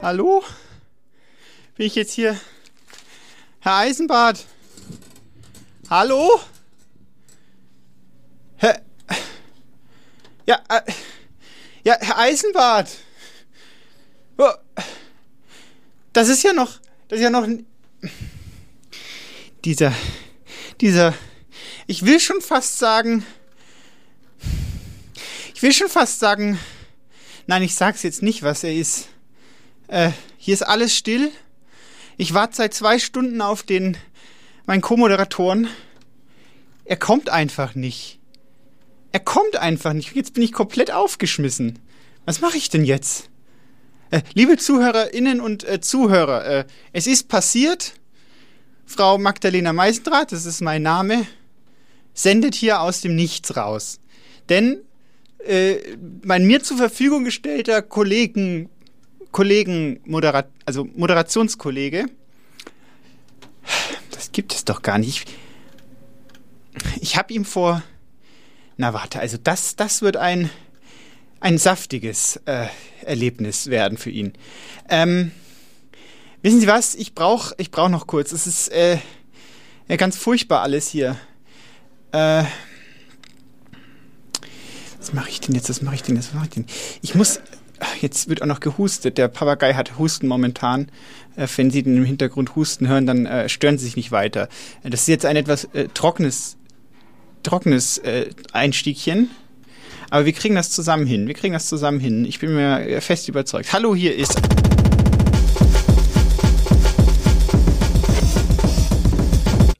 Hallo? Bin ich jetzt hier? Herr Eisenbart? Hallo? Herr. Ja, äh, ja, Herr Eisenbart. Oh, das ist ja noch. Das ist ja noch. Dieser. Dieser. Ich will schon fast sagen. Ich will schon fast sagen. Nein, ich sag's jetzt nicht, was er ist. Äh, hier ist alles still. Ich warte seit zwei Stunden auf den, meinen Co-Moderatoren. Er kommt einfach nicht. Er kommt einfach nicht. Jetzt bin ich komplett aufgeschmissen. Was mache ich denn jetzt? Äh, liebe Zuhörerinnen und äh, Zuhörer, äh, es ist passiert. Frau Magdalena Meisendrath, das ist mein Name, sendet hier aus dem Nichts raus. Denn äh, mein mir zur Verfügung gestellter Kollegen Kollegen, Moderat also Moderationskollege. Das gibt es doch gar nicht. Ich habe ihm vor. Na warte, also das, das wird ein, ein saftiges äh, Erlebnis werden für ihn. Ähm, wissen Sie was? Ich brauche ich brauch noch kurz. Es ist äh, ja, ganz furchtbar alles hier. Äh, was mache ich denn jetzt? Was mache ich denn jetzt? Was mache ich denn? Ich muss jetzt wird auch noch gehustet. Der Papagei hat Husten momentan. Äh, wenn Sie den im Hintergrund husten hören, dann äh, stören Sie sich nicht weiter. Äh, das ist jetzt ein etwas äh, trockenes, trockenes äh, Einstiegchen. Aber wir kriegen das zusammen hin. Wir kriegen das zusammen hin. Ich bin mir fest überzeugt. Hallo, hier ist.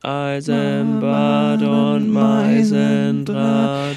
Eisenbad und Meisendraht.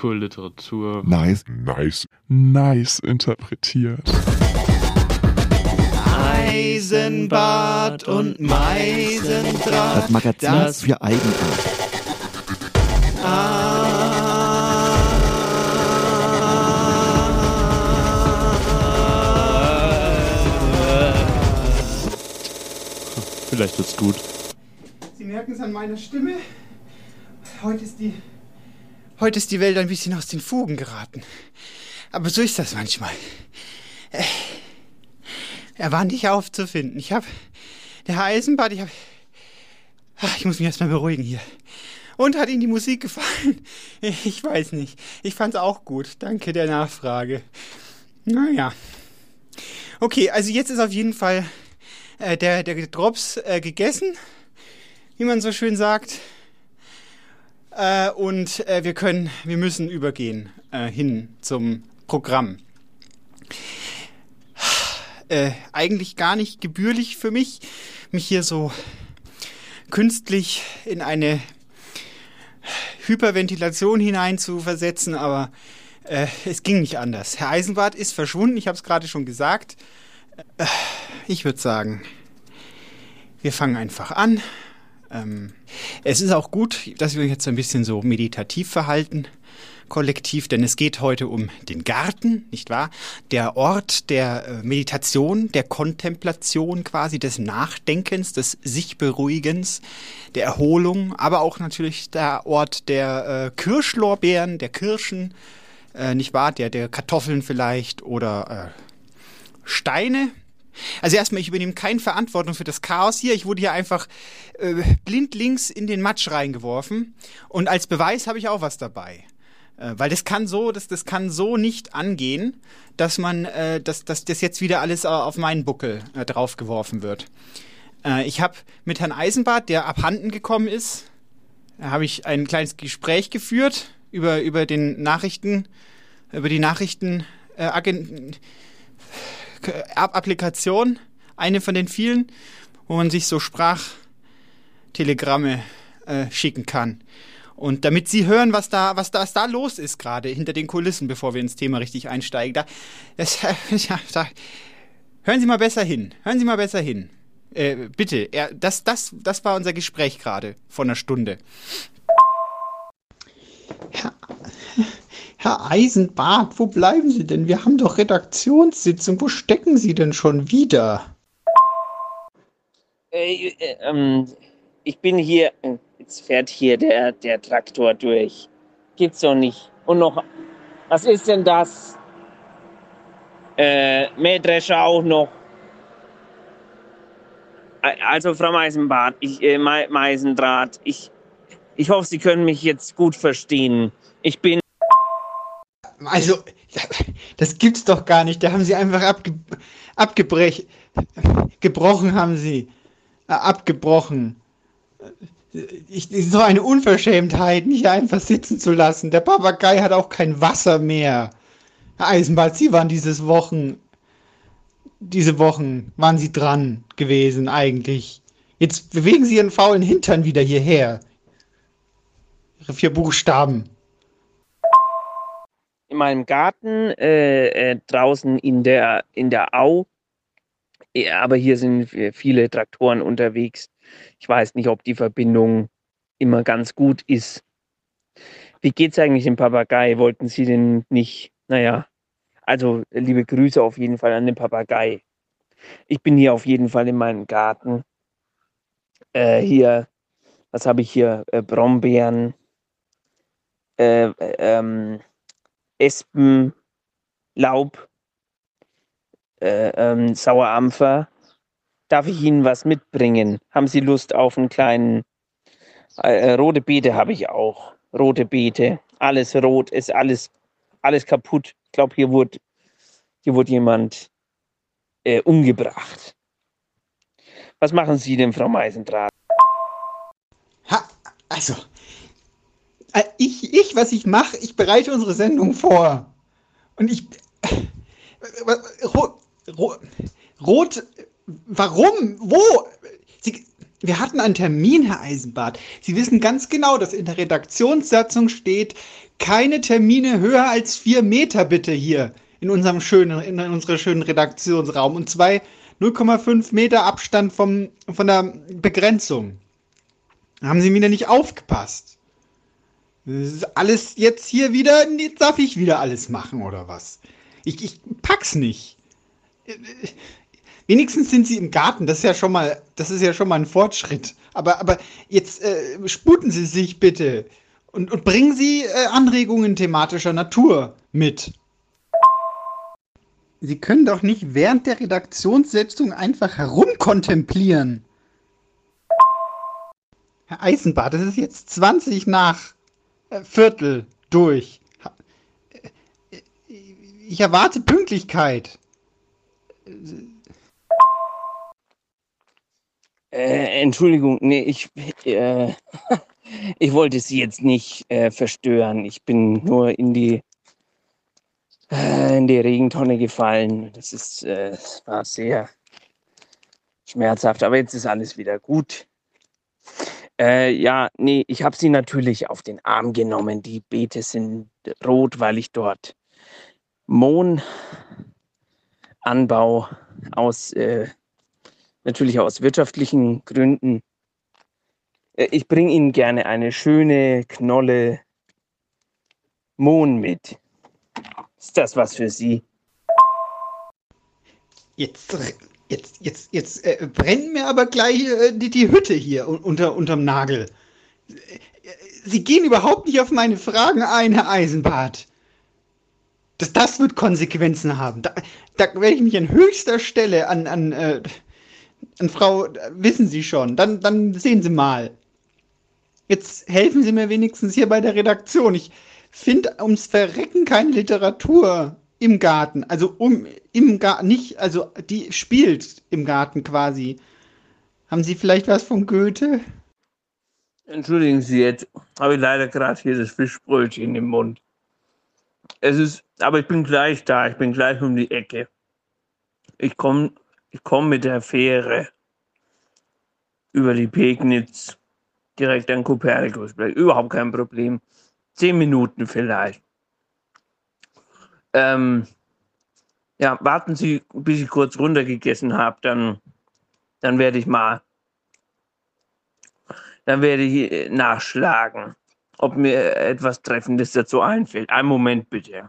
Cool Literatur. Nice, nice, nice interpretiert. Eisenbad und Meisendraht. Das Magazin das für Eigenart. Vielleicht wird's gut. Sie merken es an meiner Stimme. Heute ist die Heute ist die Welt ein bisschen aus den Fugen geraten. Aber so ist das manchmal. Äh, er war nicht aufzufinden. Ich hab, der Herr Eisenbart, ich hab, ach, ich muss mich erstmal beruhigen hier. Und hat Ihnen die Musik gefallen? Ich weiß nicht. Ich fand's auch gut. Danke der Nachfrage. Naja. Okay, also jetzt ist auf jeden Fall äh, der, der Drops äh, gegessen, wie man so schön sagt. Äh, und äh, wir können, wir müssen übergehen äh, hin zum Programm. Äh, eigentlich gar nicht gebührlich für mich, mich hier so künstlich in eine Hyperventilation hinein zu versetzen, aber äh, es ging nicht anders. Herr Eisenbart ist verschwunden, ich habe es gerade schon gesagt. Äh, ich würde sagen, wir fangen einfach an. Ähm, es ist auch gut, dass wir uns jetzt ein bisschen so meditativ verhalten, kollektiv, denn es geht heute um den Garten, nicht wahr? Der Ort der äh, Meditation, der Kontemplation quasi, des Nachdenkens, des Sichberuhigens, der Erholung, aber auch natürlich der Ort der äh, Kirschlorbeeren, der Kirschen, äh, nicht wahr? Der, der Kartoffeln vielleicht oder äh, Steine, also erstmal, ich übernehme keine Verantwortung für das Chaos hier. Ich wurde hier einfach äh, blindlings in den Matsch reingeworfen. Und als Beweis habe ich auch was dabei. Äh, weil das kann so, das, das kann so nicht angehen, dass man, äh, dass, dass das jetzt wieder alles auf meinen Buckel äh, draufgeworfen wird. Äh, ich habe mit Herrn Eisenbart, der abhanden gekommen ist, habe ich ein kleines Gespräch geführt über, über den Nachrichten, über die Nachrichten, äh, App-Applikation, eine von den vielen, wo man sich so Sprachtelegramme äh, schicken kann. Und damit Sie hören, was da, was da, was da los ist gerade hinter den Kulissen, bevor wir ins Thema richtig einsteigen, da, das, ja, da, hören Sie mal besser hin. Hören Sie mal besser hin. Äh, bitte, er, das, das, das war unser Gespräch gerade vor einer Stunde. Herr, Herr Eisenbart, wo bleiben Sie denn? Wir haben doch Redaktionssitzung. Wo stecken Sie denn schon wieder? Äh, äh, ähm, ich bin hier. Jetzt fährt hier der, der Traktor durch. Gibt's doch nicht. Und noch. Was ist denn das? Äh, Mähdrescher auch noch. Also, Frau Meisenbart, ich, äh, Meisendraht, ich, ich hoffe, Sie können mich jetzt gut verstehen. Ich bin. Also, das gibt's doch gar nicht. Da haben Sie einfach abge abgebrech gebrochen, haben Sie. Äh, abgebrochen. Ich, so eine Unverschämtheit, mich einfach sitzen zu lassen. Der Papagei hat auch kein Wasser mehr. Herr Eisenbart, Sie waren dieses Wochen diese Wochen waren sie dran gewesen eigentlich. Jetzt bewegen sie ihren faulen Hintern wieder hierher. Ihre vier Buchstaben. In meinem Garten, äh, äh, draußen in der, in der Au. Ja, aber hier sind viele Traktoren unterwegs. Ich weiß nicht, ob die Verbindung immer ganz gut ist. Wie geht's eigentlich dem Papagei? Wollten Sie denn nicht, naja, also liebe Grüße auf jeden Fall an den Papagei. Ich bin hier auf jeden Fall in meinem Garten. Äh, hier, was habe ich hier? Äh, Brombeeren, äh, ähm, Espen, Laub, äh, ähm, Sauerampfer. Darf ich Ihnen was mitbringen? Haben Sie Lust auf einen kleinen äh, rote Beete habe ich auch. Rote Beete. Alles rot, ist alles, alles kaputt. Ich glaube, hier wurde, hier wurde jemand äh, umgebracht. Was machen Sie denn, Frau Meisendraht? Ha, also, äh, ich, ich, was ich mache, ich bereite unsere Sendung vor. Und ich. Äh, rot, rot, rot warum? Wo? Sie, wir hatten einen Termin, Herr Eisenbart. Sie wissen ganz genau, dass in der Redaktionssatzung steht, keine Termine höher als vier Meter bitte hier in unserem schönen, in unserer schönen Redaktionsraum und zwei 0,5 Meter Abstand vom, von der Begrenzung. Haben Sie wieder nicht aufgepasst? Das ist alles jetzt hier wieder, jetzt darf ich wieder alles machen oder was? Ich, ich pack's nicht. Wenigstens sind sie im Garten, das ist ja schon mal, das ist ja schon mal ein Fortschritt. Aber, aber jetzt äh, sputen Sie sich bitte und, und bringen Sie äh, Anregungen thematischer Natur mit. Sie können doch nicht während der Redaktionssitzung einfach herumkontemplieren. Herr Eisenbart, es ist jetzt 20 nach Viertel durch. Ich erwarte Pünktlichkeit. Äh, Entschuldigung, nee, ich, äh, ich wollte Sie jetzt nicht äh, verstören. Ich bin nur in die, äh, in die Regentonne gefallen. Das ist, äh, war sehr schmerzhaft, aber jetzt ist alles wieder gut. Äh, ja, nee, ich habe sie natürlich auf den Arm genommen. Die Beete sind rot, weil ich dort Mohnanbau aus äh, natürlich aus wirtschaftlichen Gründen. Äh, ich bringe Ihnen gerne eine schöne Knolle Mohn mit. Ist das was für Sie? Jetzt, jetzt, jetzt, jetzt äh, brennt mir aber gleich äh, die, die Hütte hier unter, unterm Nagel. Sie gehen überhaupt nicht auf meine Fragen ein, Herr Eisenbart. Das, das wird Konsequenzen haben. Da, da werde ich mich an höchster Stelle an, an äh, und Frau, wissen Sie schon, dann, dann sehen Sie mal. Jetzt helfen Sie mir wenigstens hier bei der Redaktion. Ich finde ums Verrecken keine Literatur im Garten. Also um im Garten, nicht, also die spielt im Garten quasi. Haben Sie vielleicht was von Goethe? Entschuldigen Sie, jetzt habe ich leider gerade hier das Fischbrötchen im Mund. Es ist, aber ich bin gleich da, ich bin gleich um die Ecke. Ich komme ich komme mit der Fähre über die Pegnitz direkt an Kopernikusplatz. Überhaupt kein Problem. Zehn Minuten vielleicht. Ähm, ja, warten Sie, bis ich kurz runtergegessen habe, dann, dann werde ich mal, dann werde ich äh, nachschlagen, ob mir etwas Treffendes dazu einfällt. Einen Moment bitte.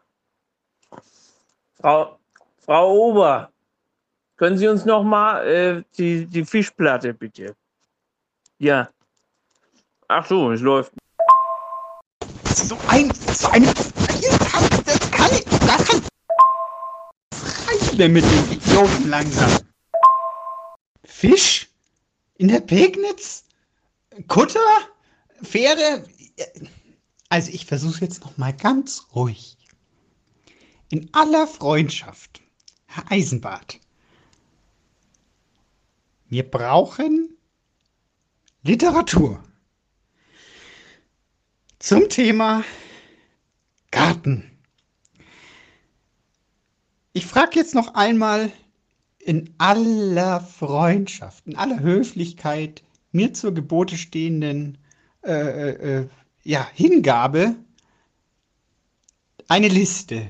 Frau, Frau Ober, können Sie uns noch mal äh, die, die Fischplatte bitte? Ja. Ach so, es läuft. So ein, so eine, mir mit den Idioten langsam. Fisch? In der Pegnitz? Kutter? Fähre? Also ich versuche jetzt noch mal ganz ruhig. In aller Freundschaft, Herr Eisenbart. Wir brauchen Literatur zum Thema Garten. Ich frage jetzt noch einmal in aller Freundschaft, in aller Höflichkeit, mir zur Gebote stehenden äh, äh, ja, Hingabe, eine Liste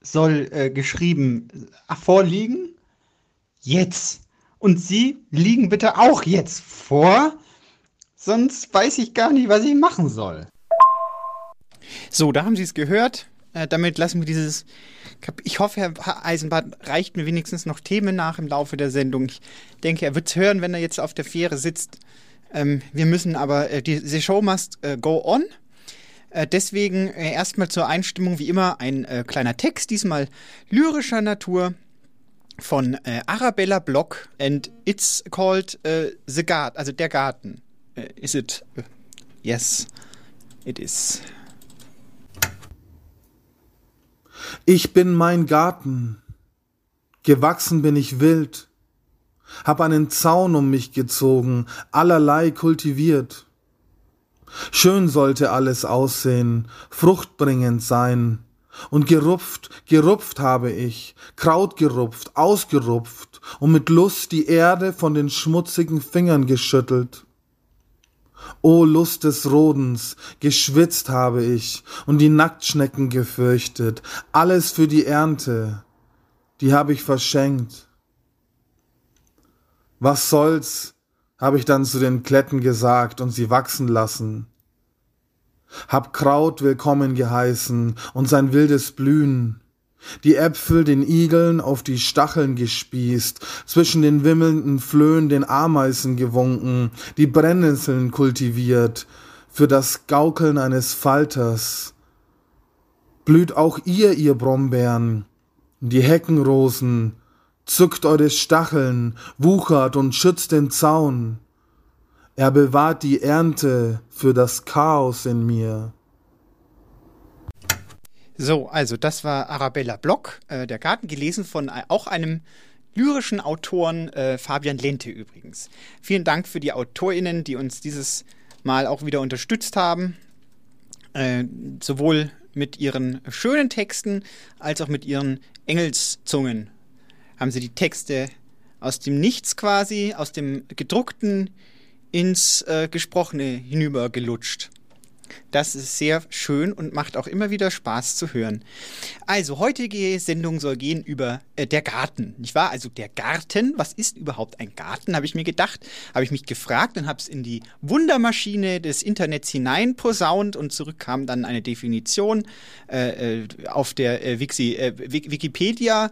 soll äh, geschrieben äh, vorliegen. Jetzt. Und Sie liegen bitte auch jetzt vor, sonst weiß ich gar nicht, was ich machen soll. So, da haben Sie es gehört. Äh, damit lassen wir dieses. Ich hoffe, Herr Eisenbahn reicht mir wenigstens noch Themen nach im Laufe der Sendung. Ich denke, er wird es hören, wenn er jetzt auf der Fähre sitzt. Ähm, wir müssen aber, äh, die, the show must äh, go on. Äh, deswegen äh, erstmal zur Einstimmung wie immer ein äh, kleiner Text, diesmal lyrischer Natur von Arabella Block and it's called The Garden, also der Garten. Is it? yes, it is. Ich bin mein Garten, gewachsen bin ich wild, hab einen Zaun um mich gezogen, allerlei kultiviert. Schön sollte alles aussehen, fruchtbringend sein, und gerupft, gerupft habe ich, Kraut gerupft, ausgerupft und mit Lust die Erde von den schmutzigen Fingern geschüttelt. O Lust des Rodens, geschwitzt habe ich und die Nacktschnecken gefürchtet, alles für die Ernte, die habe ich verschenkt. Was soll's, habe ich dann zu den Kletten gesagt und sie wachsen lassen. Hab Kraut willkommen geheißen und sein wildes Blühen, die Äpfel den Igeln auf die Stacheln gespießt, zwischen den wimmelnden Flöhen den Ameisen gewunken, die Brennnesseln kultiviert, für das Gaukeln eines Falters. Blüht auch ihr, ihr Brombeeren, die Heckenrosen, zückt eure Stacheln, wuchert und schützt den Zaun. Er bewahrt die Ernte für das Chaos in mir. So, also das war Arabella Block, äh, der Garten, gelesen von äh, auch einem lyrischen Autoren, äh, Fabian Lente übrigens. Vielen Dank für die AutorInnen, die uns dieses Mal auch wieder unterstützt haben. Äh, sowohl mit ihren schönen Texten als auch mit ihren Engelszungen haben sie die Texte aus dem Nichts quasi, aus dem gedruckten ins äh, Gesprochene hinübergelutscht. Das ist sehr schön und macht auch immer wieder Spaß zu hören. Also, heutige Sendung soll gehen über äh, der Garten, nicht wahr? Also der Garten, was ist überhaupt ein Garten, habe ich mir gedacht, habe ich mich gefragt und habe es in die Wundermaschine des Internets hinein posaunt und zurück kam dann eine Definition äh, äh auf der äh, Wixi, äh, Wikipedia.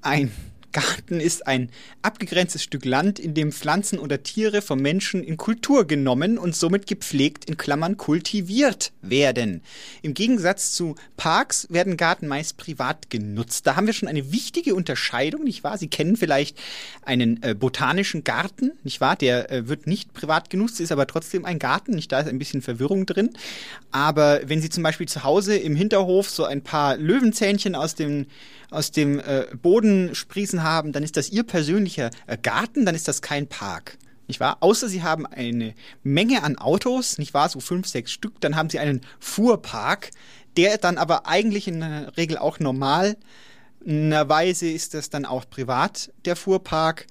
Ein Garten ist ein abgegrenztes Stück Land, in dem Pflanzen oder Tiere vom Menschen in Kultur genommen und somit gepflegt in Klammern kultiviert werden. Im Gegensatz zu Parks werden Garten meist privat genutzt. Da haben wir schon eine wichtige Unterscheidung, nicht wahr? Sie kennen vielleicht einen äh, botanischen Garten, nicht wahr? Der äh, wird nicht privat genutzt, ist aber trotzdem ein Garten. Nicht da ist ein bisschen Verwirrung drin. Aber wenn Sie zum Beispiel zu Hause im Hinterhof so ein paar Löwenzähnchen aus dem aus dem äh, Boden sprießen haben, dann ist das ihr persönlicher äh, Garten, dann ist das kein Park. Nicht wahr? Außer sie haben eine Menge an Autos, nicht wahr? So fünf, sechs Stück, dann haben sie einen Fuhrpark, der dann aber eigentlich in der Regel auch normal. Weise ist das dann auch privat, der Fuhrpark.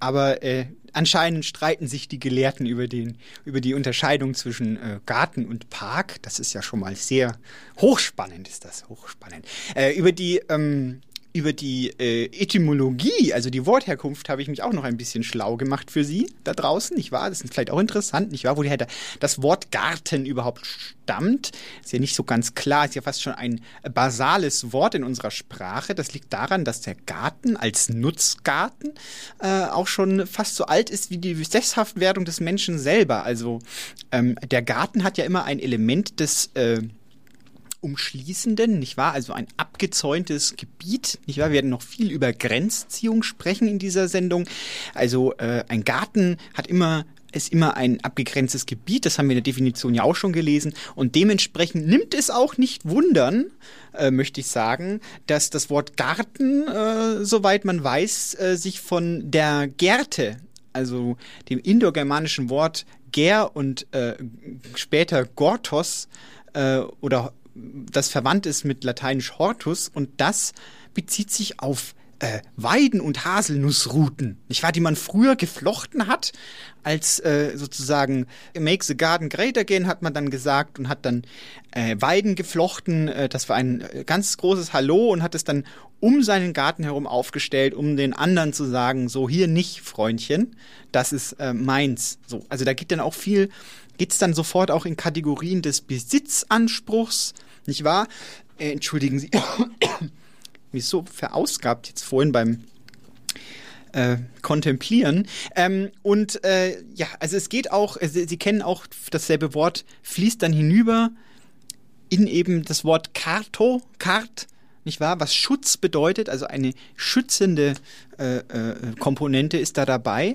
aber äh, anscheinend streiten sich die Gelehrten über, den, über die Unterscheidung zwischen äh, Garten und Park. Das ist ja schon mal sehr hochspannend, ist das hochspannend. Äh, über die ähm, über die äh, Etymologie, also die Wortherkunft, habe ich mich auch noch ein bisschen schlau gemacht für Sie da draußen, nicht wahr? Das ist vielleicht auch interessant, nicht wahr? Woher das Wort Garten überhaupt stammt, ist ja nicht so ganz klar, ist ja fast schon ein basales Wort in unserer Sprache. Das liegt daran, dass der Garten als Nutzgarten äh, auch schon fast so alt ist wie die Sesshaftwerdung des Menschen selber. Also ähm, der Garten hat ja immer ein Element des äh, umschließenden, nicht wahr? Also ein abgezäuntes Gebiet, nicht wahr? Wir werden noch viel über Grenzziehung sprechen in dieser Sendung. Also äh, ein Garten hat immer ist immer ein abgegrenztes Gebiet, das haben wir in der Definition ja auch schon gelesen. Und dementsprechend nimmt es auch nicht wundern, äh, möchte ich sagen, dass das Wort Garten, äh, soweit man weiß, äh, sich von der Gärte, also dem indogermanischen Wort Ger und äh, später Gortos äh, oder das verwandt ist mit lateinisch Hortus und das bezieht sich auf äh, Weiden- und Haselnussruten, nicht wahr, die man früher geflochten hat, als äh, sozusagen Make the Garden Great Again hat man dann gesagt und hat dann äh, Weiden geflochten. Äh, das war ein äh, ganz großes Hallo und hat es dann um seinen Garten herum aufgestellt, um den anderen zu sagen, so hier nicht, Freundchen, das ist äh, meins. So, also da geht dann auch viel, geht's dann sofort auch in Kategorien des Besitzanspruchs, nicht wahr? Äh, entschuldigen Sie, mich so verausgabt jetzt vorhin beim äh, kontemplieren. Ähm, und äh, ja, also es geht auch, äh, Sie, Sie kennen auch dasselbe Wort, fließt dann hinüber in eben das Wort Karto, Kart, nicht wahr? Was Schutz bedeutet, also eine schützende äh, äh, Komponente ist da dabei.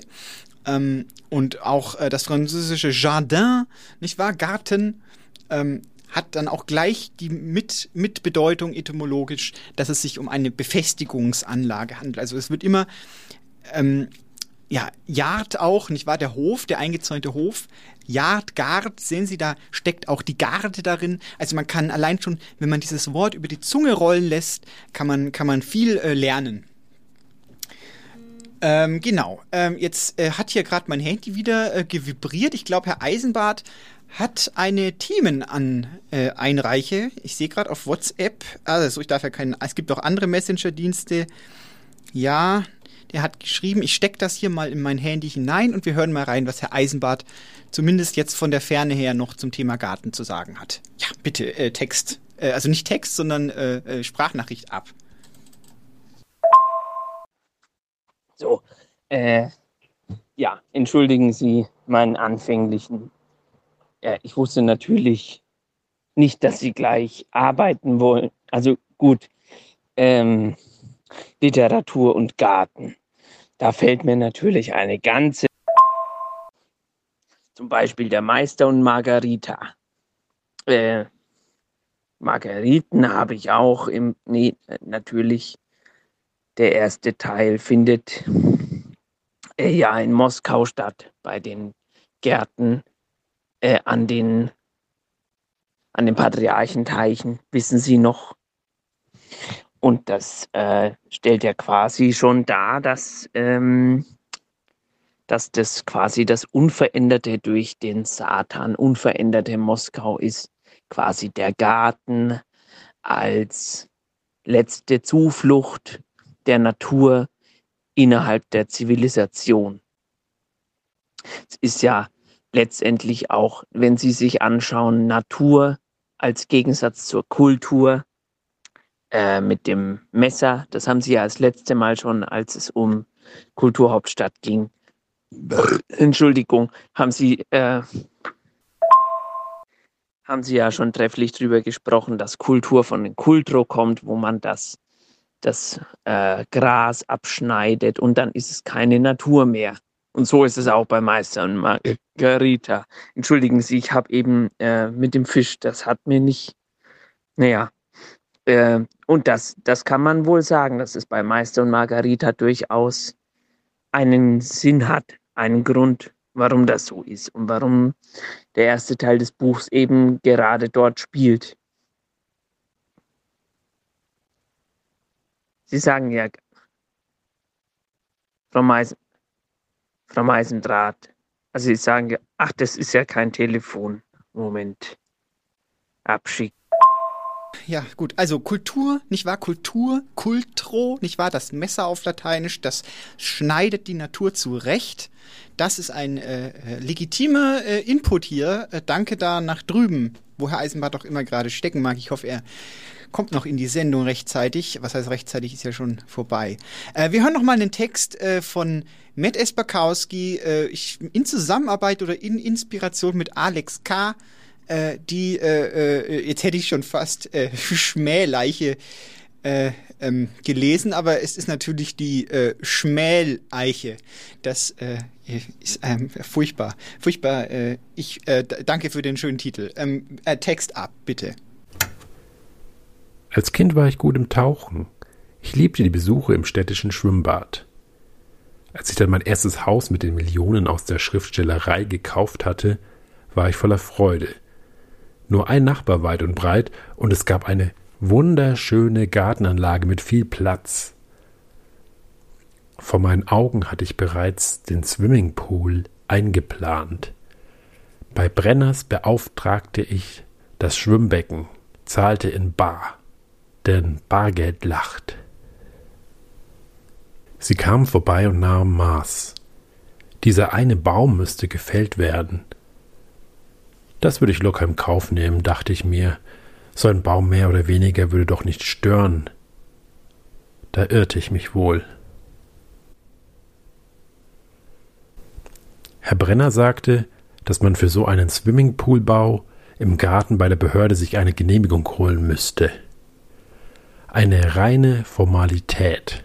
Ähm, und auch äh, das französische Jardin, nicht wahr? Garten. Ähm, hat dann auch gleich die mit, Mitbedeutung etymologisch, dass es sich um eine Befestigungsanlage handelt. Also es wird immer, ähm, ja, Yard auch, nicht wahr? Der Hof, der eingezäunte Hof. Yard, Gard, sehen Sie, da steckt auch die Garde darin. Also man kann allein schon, wenn man dieses Wort über die Zunge rollen lässt, kann man, kann man viel äh, lernen. Ähm, genau. Ähm, jetzt äh, hat hier gerade mein Handy wieder äh, gevibriert. Ich glaube, Herr Eisenbart hat eine Themen an äh, Einreiche. Ich sehe gerade auf WhatsApp, also ich darf ja keinen, es gibt auch andere Messenger-Dienste. Ja, der hat geschrieben, ich stecke das hier mal in mein Handy hinein und wir hören mal rein, was Herr Eisenbart zumindest jetzt von der Ferne her noch zum Thema Garten zu sagen hat. Ja, bitte, äh, Text. Äh, also nicht Text, sondern äh, äh Sprachnachricht ab. So, äh, ja, entschuldigen Sie meinen anfänglichen ja, ich wusste natürlich nicht, dass sie gleich arbeiten wollen. Also gut, ähm, Literatur und Garten. Da fällt mir natürlich eine ganze, zum Beispiel der Meister und Margarita. Äh, Margariten habe ich auch im, nee, natürlich, der erste Teil findet äh, ja in Moskau statt, bei den Gärten äh, an den an den Patriarchenteichen, wissen Sie noch? Und das äh, stellt ja quasi schon dar, dass, ähm, dass das quasi das Unveränderte durch den Satan, unveränderte Moskau ist, quasi der Garten als letzte Zuflucht der Natur innerhalb der Zivilisation. Es ist ja letztendlich auch, wenn Sie sich anschauen, Natur als Gegensatz zur Kultur äh, mit dem Messer. Das haben Sie ja das letzte Mal schon, als es um Kulturhauptstadt ging. Entschuldigung, haben Sie, äh, haben Sie ja schon trefflich darüber gesprochen, dass Kultur von den Kultro kommt, wo man das, das äh, Gras abschneidet und dann ist es keine Natur mehr. Und so ist es auch bei Meister und Margarita. Entschuldigen Sie, ich habe eben äh, mit dem Fisch, das hat mir nicht, naja. Äh, und das, das kann man wohl sagen, dass es bei Meister und Margarita durchaus einen Sinn hat, einen Grund, warum das so ist und warum der erste Teil des Buchs eben gerade dort spielt. Sie sagen ja, Frau Meister, Frau Meisendraht. Also Sie sagen, ach, das ist ja kein Telefon. Moment. Abschick. Ja, gut. Also Kultur, nicht wahr? Kultur, Kultro, nicht wahr? Das Messer auf Lateinisch, das schneidet die Natur zurecht. Das ist ein äh, legitimer äh, Input hier. Äh, danke da nach drüben, wo Herr Eisenbart auch immer gerade stecken mag. Ich hoffe, er kommt noch in die Sendung rechtzeitig. Was heißt rechtzeitig, ist ja schon vorbei. Äh, wir hören noch mal einen Text äh, von Matt Esperkowski äh, ich, in Zusammenarbeit oder in Inspiration mit Alex K., äh, die, äh, äh, jetzt hätte ich schon fast äh, Schmähleiche äh, ähm, gelesen, aber es ist natürlich die äh, Schmäleiche. Das äh, ist ähm, furchtbar. Furchtbar. Ich danke für den schönen Titel. Ähm, äh, Text ab, bitte. Als Kind war ich gut im Tauchen. Ich liebte die Besuche im städtischen Schwimmbad. Als ich dann mein erstes Haus mit den Millionen aus der Schriftstellerei gekauft hatte, war ich voller Freude. Nur ein Nachbar weit und breit, und es gab eine wunderschöne Gartenanlage mit viel Platz. Vor meinen Augen hatte ich bereits den Swimmingpool eingeplant. Bei Brenners beauftragte ich das Schwimmbecken, zahlte in Bar denn Bargeld lacht. Sie kamen vorbei und nahmen Maß. Dieser eine Baum müsste gefällt werden. Das würde ich locker im Kauf nehmen, dachte ich mir. So ein Baum mehr oder weniger würde doch nicht stören. Da irrte ich mich wohl. Herr Brenner sagte, dass man für so einen Swimmingpoolbau im Garten bei der Behörde sich eine Genehmigung holen müsste eine reine Formalität.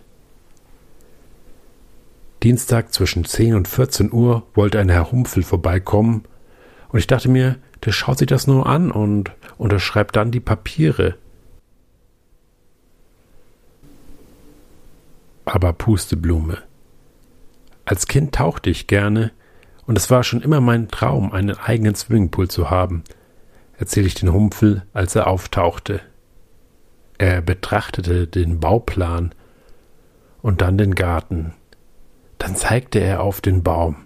Dienstag zwischen 10 und 14 Uhr wollte ein Herr Humpfel vorbeikommen, und ich dachte mir, der schaut sich das nur an und unterschreibt dann die Papiere. Aber Pusteblume. Als Kind tauchte ich gerne, und es war schon immer mein Traum, einen eigenen Swimmingpool zu haben, erzähle ich den Humpfel, als er auftauchte. Er betrachtete den Bauplan und dann den Garten. Dann zeigte er auf den Baum.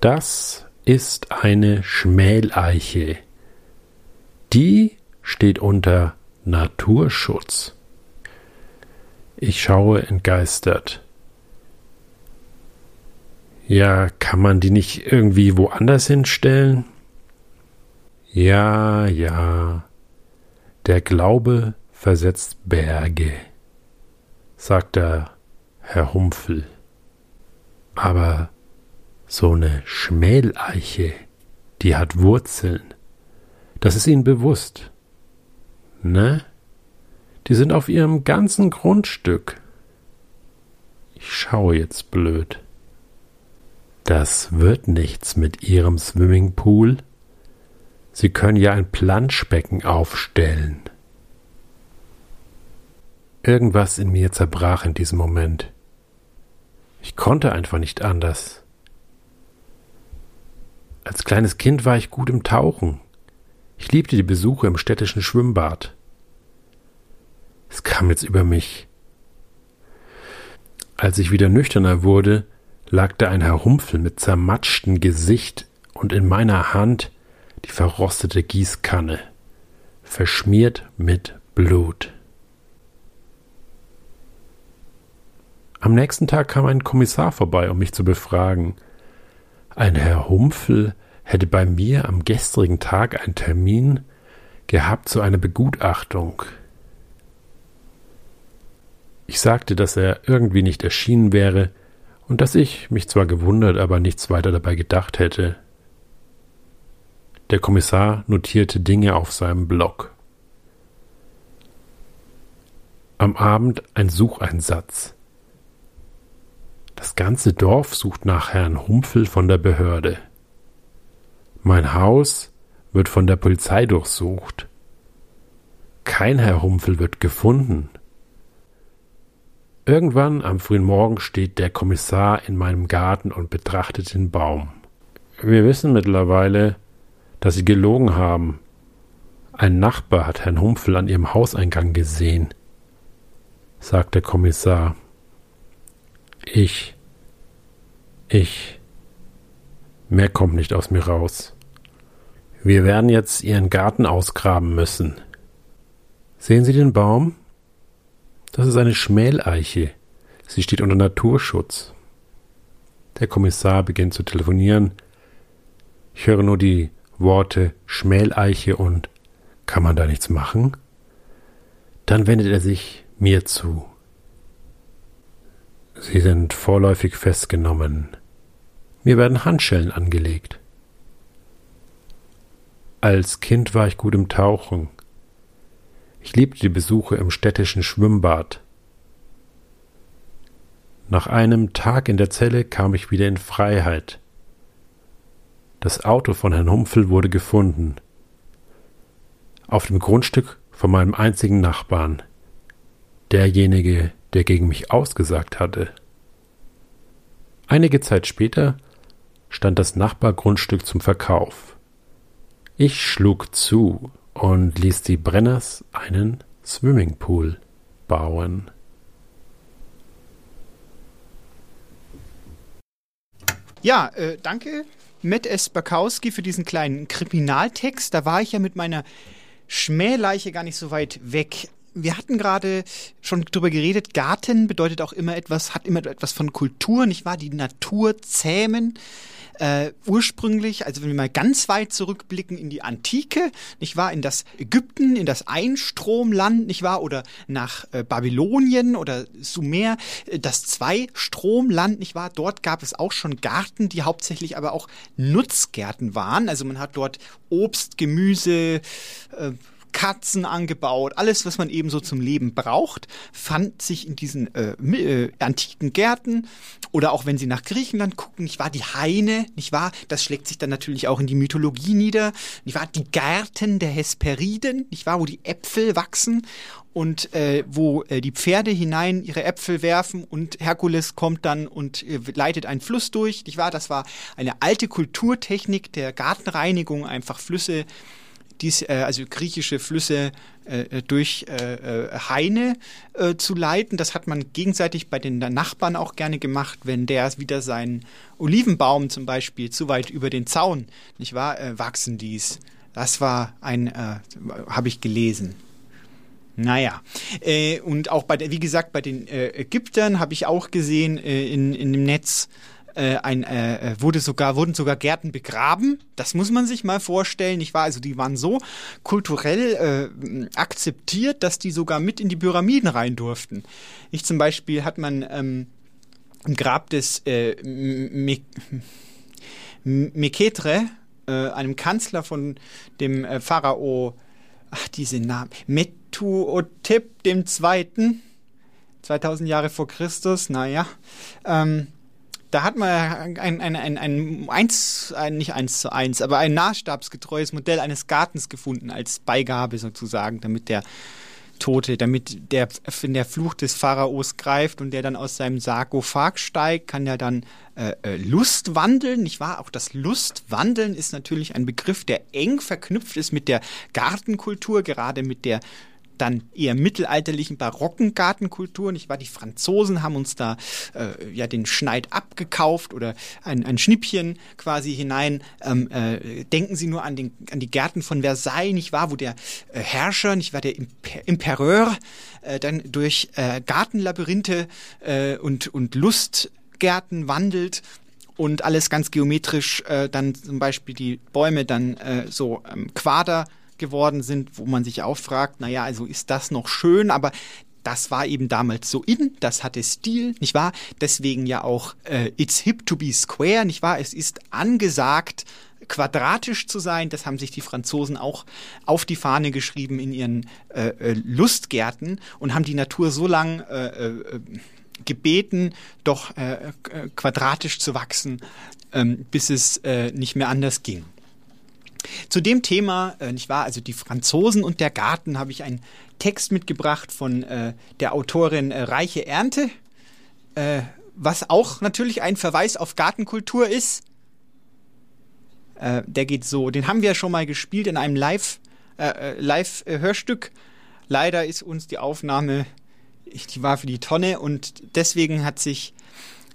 Das ist eine Schmäleiche. Die steht unter Naturschutz. Ich schaue entgeistert. Ja, kann man die nicht irgendwie woanders hinstellen? Ja, ja, der Glaube versetzt Berge, sagt der Herr Humpfel. Aber so eine Schmäleiche, die hat Wurzeln. Das ist Ihnen bewusst. Ne? Die sind auf Ihrem ganzen Grundstück. Ich schaue jetzt blöd. Das wird nichts mit Ihrem Swimmingpool. Sie können ja ein Planschbecken aufstellen. Irgendwas in mir zerbrach in diesem Moment. Ich konnte einfach nicht anders. Als kleines Kind war ich gut im Tauchen. Ich liebte die Besuche im städtischen Schwimmbad. Es kam jetzt über mich. Als ich wieder nüchterner wurde, lag da ein Herr Humpfel mit zermatschtem Gesicht und in meiner Hand die verrostete Gießkanne, verschmiert mit Blut. Am nächsten Tag kam ein Kommissar vorbei, um mich zu befragen. Ein Herr Humpfel hätte bei mir am gestrigen Tag einen Termin gehabt zu einer Begutachtung. Ich sagte, dass er irgendwie nicht erschienen wäre und dass ich mich zwar gewundert, aber nichts weiter dabei gedacht hätte. Der Kommissar notierte Dinge auf seinem Block. Am Abend ein Sucheinsatz. Das ganze Dorf sucht nach Herrn Humpfel von der Behörde. Mein Haus wird von der Polizei durchsucht. Kein Herr Humpfel wird gefunden. Irgendwann am frühen Morgen steht der Kommissar in meinem Garten und betrachtet den Baum. Wir wissen mittlerweile, dass sie gelogen haben. Ein Nachbar hat Herrn Humpfel an ihrem Hauseingang gesehen, sagt der Kommissar. Ich Ich. Mehr kommt nicht aus mir raus. Wir werden jetzt Ihren Garten ausgraben müssen. Sehen Sie den Baum? Das ist eine Schmäleiche. Sie steht unter Naturschutz. Der Kommissar beginnt zu telefonieren. Ich höre nur die Worte Schmäleiche und kann man da nichts machen? Dann wendet er sich mir zu. Sie sind vorläufig festgenommen. Mir werden Handschellen angelegt. Als Kind war ich gut im Tauchen. Ich liebte die Besuche im städtischen Schwimmbad. Nach einem Tag in der Zelle kam ich wieder in Freiheit. Das Auto von Herrn Humpfel wurde gefunden. Auf dem Grundstück von meinem einzigen Nachbarn. Derjenige, der gegen mich ausgesagt hatte. Einige Zeit später stand das Nachbargrundstück zum Verkauf. Ich schlug zu und ließ die Brenners einen Swimmingpool bauen. Ja, äh, danke, Matt S. Bakowski, für diesen kleinen Kriminaltext. Da war ich ja mit meiner Schmähleiche gar nicht so weit weg wir hatten gerade schon drüber geredet, Garten bedeutet auch immer etwas, hat immer etwas von Kultur, nicht wahr? Die Natur zähmen. Äh, ursprünglich, also wenn wir mal ganz weit zurückblicken in die Antike, nicht wahr, in das Ägypten, in das Einstromland, nicht wahr, oder nach äh, Babylonien oder Sumer, äh, das Zweistromland, nicht wahr, dort gab es auch schon Garten, die hauptsächlich aber auch Nutzgärten waren, also man hat dort Obst, Gemüse, äh, Katzen angebaut, alles, was man eben so zum Leben braucht, fand sich in diesen äh, äh, antiken Gärten. Oder auch wenn Sie nach Griechenland gucken, nicht wahr, die Haine, nicht wahr, das schlägt sich dann natürlich auch in die Mythologie nieder, nicht wahr, die Gärten der Hesperiden, nicht wahr, wo die Äpfel wachsen und äh, wo äh, die Pferde hinein ihre Äpfel werfen und Herkules kommt dann und äh, leitet einen Fluss durch, nicht wahr, das war eine alte Kulturtechnik der Gartenreinigung, einfach Flüsse dies, äh, also griechische Flüsse äh, äh durch äh, äh, Haine äh, zu leiten. Das hat man gegenseitig bei den Nachbarn auch gerne gemacht, wenn der wieder seinen Olivenbaum zum Beispiel zu weit über den Zaun, nicht wahr, wachsen ließ. Das war ein, habe ich gelesen. Naja, äh, und auch bei der, wie gesagt, bei den Ägyptern habe ich auch gesehen in, in dem Netz, äh, ein, äh, äh, wurde sogar, wurden sogar Gärten begraben. Das muss man sich mal vorstellen. nicht wahr? also die waren so kulturell äh, akzeptiert, dass die sogar mit in die Pyramiden rein durften. Ich zum Beispiel hat man ähm, im Grab des äh, Me Meketre, äh, einem Kanzler von dem äh, Pharao, ach, diese Namen, Metuotep Zweiten, 2000 Jahre vor Christus, naja, ähm, da hat man ein, ein, ein, ein, ein, eins, ein, nicht eins zu eins, aber ein maßstabsgetreues Modell eines Gartens gefunden als Beigabe sozusagen, damit der Tote, damit der in der Fluch des Pharaos greift und der dann aus seinem Sarkophag steigt, kann er dann äh, äh, Lust wandeln, nicht wahr? Auch das Lustwandeln ist natürlich ein Begriff, der eng verknüpft ist mit der Gartenkultur, gerade mit der dann eher mittelalterlichen barocken Gartenkultur, nicht wahr? Die Franzosen haben uns da äh, ja den Schneid abgekauft oder ein, ein Schnippchen quasi hinein. Ähm, äh, denken Sie nur an, den, an die Gärten von Versailles, nicht wahr? Wo der äh, Herrscher, nicht wahr, der Imper Impereur äh, dann durch äh, Gartenlabyrinthe äh, und, und Lustgärten wandelt und alles ganz geometrisch äh, dann zum Beispiel die Bäume dann äh, so ähm, Quader geworden sind, wo man sich auch fragt, naja, also ist das noch schön, aber das war eben damals so in, das hatte Stil, nicht wahr? Deswegen ja auch äh, It's hip to be square, nicht wahr? Es ist angesagt, quadratisch zu sein. Das haben sich die Franzosen auch auf die Fahne geschrieben in ihren äh, äh Lustgärten und haben die Natur so lang äh, äh, gebeten, doch äh, äh, quadratisch zu wachsen, ähm, bis es nicht mehr anders ging. Zu dem Thema, äh, nicht wahr, also die Franzosen und der Garten, habe ich einen Text mitgebracht von äh, der Autorin äh, Reiche Ernte, äh, was auch natürlich ein Verweis auf Gartenkultur ist. Äh, der geht so, den haben wir schon mal gespielt in einem Live, äh, Live-Hörstück. Leider ist uns die Aufnahme, die war für die Tonne und deswegen hat sich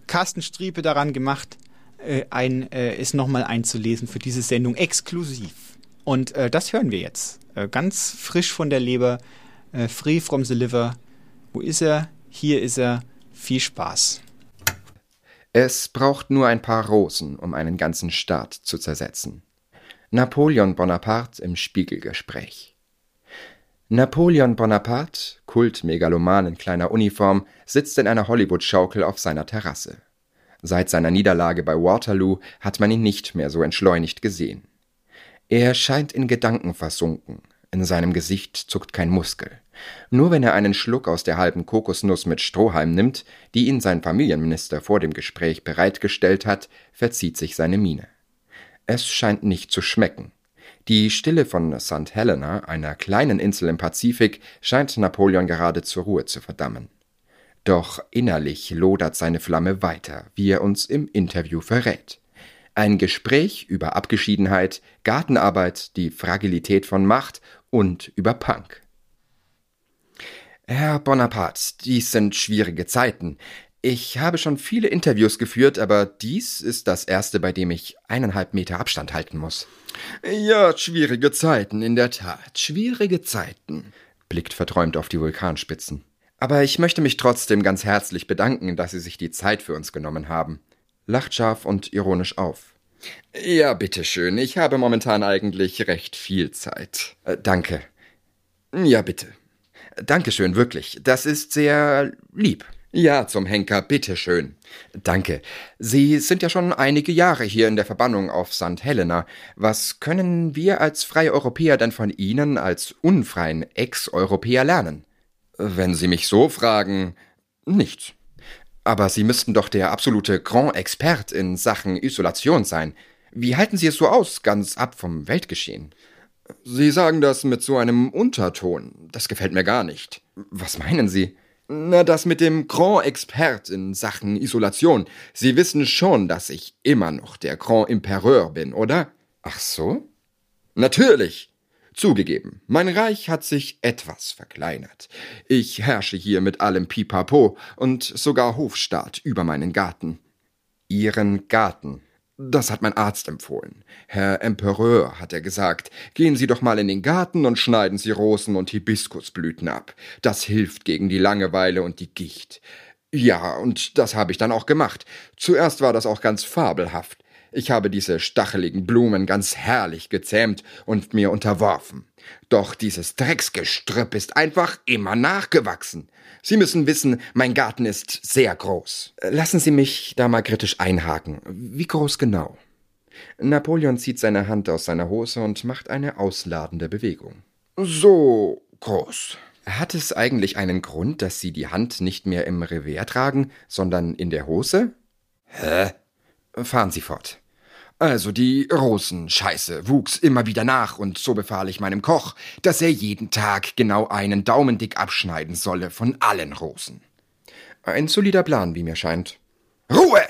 Carsten Striepe daran gemacht, äh, ein, äh, es nochmal einzulesen für diese Sendung exklusiv. Und äh, das hören wir jetzt. Äh, ganz frisch von der Leber, äh, free from the liver. Wo ist er? Hier ist er. Viel Spaß. Es braucht nur ein paar Rosen, um einen ganzen Staat zu zersetzen. Napoleon Bonaparte im Spiegelgespräch. Napoleon Bonaparte, Kultmegaloman in kleiner Uniform, sitzt in einer Hollywood-Schaukel auf seiner Terrasse. Seit seiner Niederlage bei Waterloo hat man ihn nicht mehr so entschleunigt gesehen. Er scheint in Gedanken versunken, in seinem Gesicht zuckt kein Muskel. Nur wenn er einen Schluck aus der halben Kokosnuss mit Strohhalm nimmt, die ihn sein Familienminister vor dem Gespräch bereitgestellt hat, verzieht sich seine Miene. Es scheint nicht zu schmecken. Die Stille von St. Helena, einer kleinen Insel im Pazifik, scheint Napoleon gerade zur Ruhe zu verdammen. Doch innerlich lodert seine Flamme weiter, wie er uns im Interview verrät. Ein Gespräch über Abgeschiedenheit, Gartenarbeit, die Fragilität von Macht und über Punk. Herr Bonaparte, dies sind schwierige Zeiten. Ich habe schon viele Interviews geführt, aber dies ist das erste, bei dem ich eineinhalb Meter Abstand halten muss. Ja, schwierige Zeiten, in der Tat. Schwierige Zeiten. Blickt verträumt auf die Vulkanspitzen. Aber ich möchte mich trotzdem ganz herzlich bedanken, dass Sie sich die Zeit für uns genommen haben. Lacht scharf und ironisch auf. Ja, bitteschön. Ich habe momentan eigentlich recht viel Zeit. Äh, danke. Ja, bitte. Dankeschön, wirklich. Das ist sehr lieb. Ja, zum Henker, bitteschön. Danke. Sie sind ja schon einige Jahre hier in der Verbannung auf St. Helena. Was können wir als freie Europäer denn von Ihnen als unfreien Ex-Europäer lernen? Wenn Sie mich so fragen, nichts. Aber Sie müssten doch der absolute Grand Expert in Sachen Isolation sein. Wie halten Sie es so aus, ganz ab vom Weltgeschehen? Sie sagen das mit so einem Unterton. Das gefällt mir gar nicht. Was meinen Sie? Na, das mit dem Grand Expert in Sachen Isolation. Sie wissen schon, dass ich immer noch der Grand Impereur bin, oder? Ach so? Natürlich. Zugegeben, mein Reich hat sich etwas verkleinert. Ich herrsche hier mit allem Pipapo und sogar Hofstaat über meinen Garten. Ihren Garten. Das hat mein Arzt empfohlen. Herr Empereur, hat er gesagt, gehen Sie doch mal in den Garten und schneiden Sie Rosen und Hibiskusblüten ab. Das hilft gegen die Langeweile und die Gicht. Ja, und das habe ich dann auch gemacht. Zuerst war das auch ganz fabelhaft. Ich habe diese stacheligen Blumen ganz herrlich gezähmt und mir unterworfen. Doch dieses Drecksgestrüpp ist einfach immer nachgewachsen. Sie müssen wissen, mein Garten ist sehr groß. Lassen Sie mich da mal kritisch einhaken. Wie groß genau? Napoleon zieht seine Hand aus seiner Hose und macht eine ausladende Bewegung. So groß. Hat es eigentlich einen Grund, dass Sie die Hand nicht mehr im Revers tragen, sondern in der Hose? Hä? Fahren Sie fort. Also die Rosenscheiße wuchs immer wieder nach und so befahl ich meinem Koch, dass er jeden Tag genau einen Daumendick abschneiden solle von allen Rosen. Ein solider Plan, wie mir scheint. Ruhe!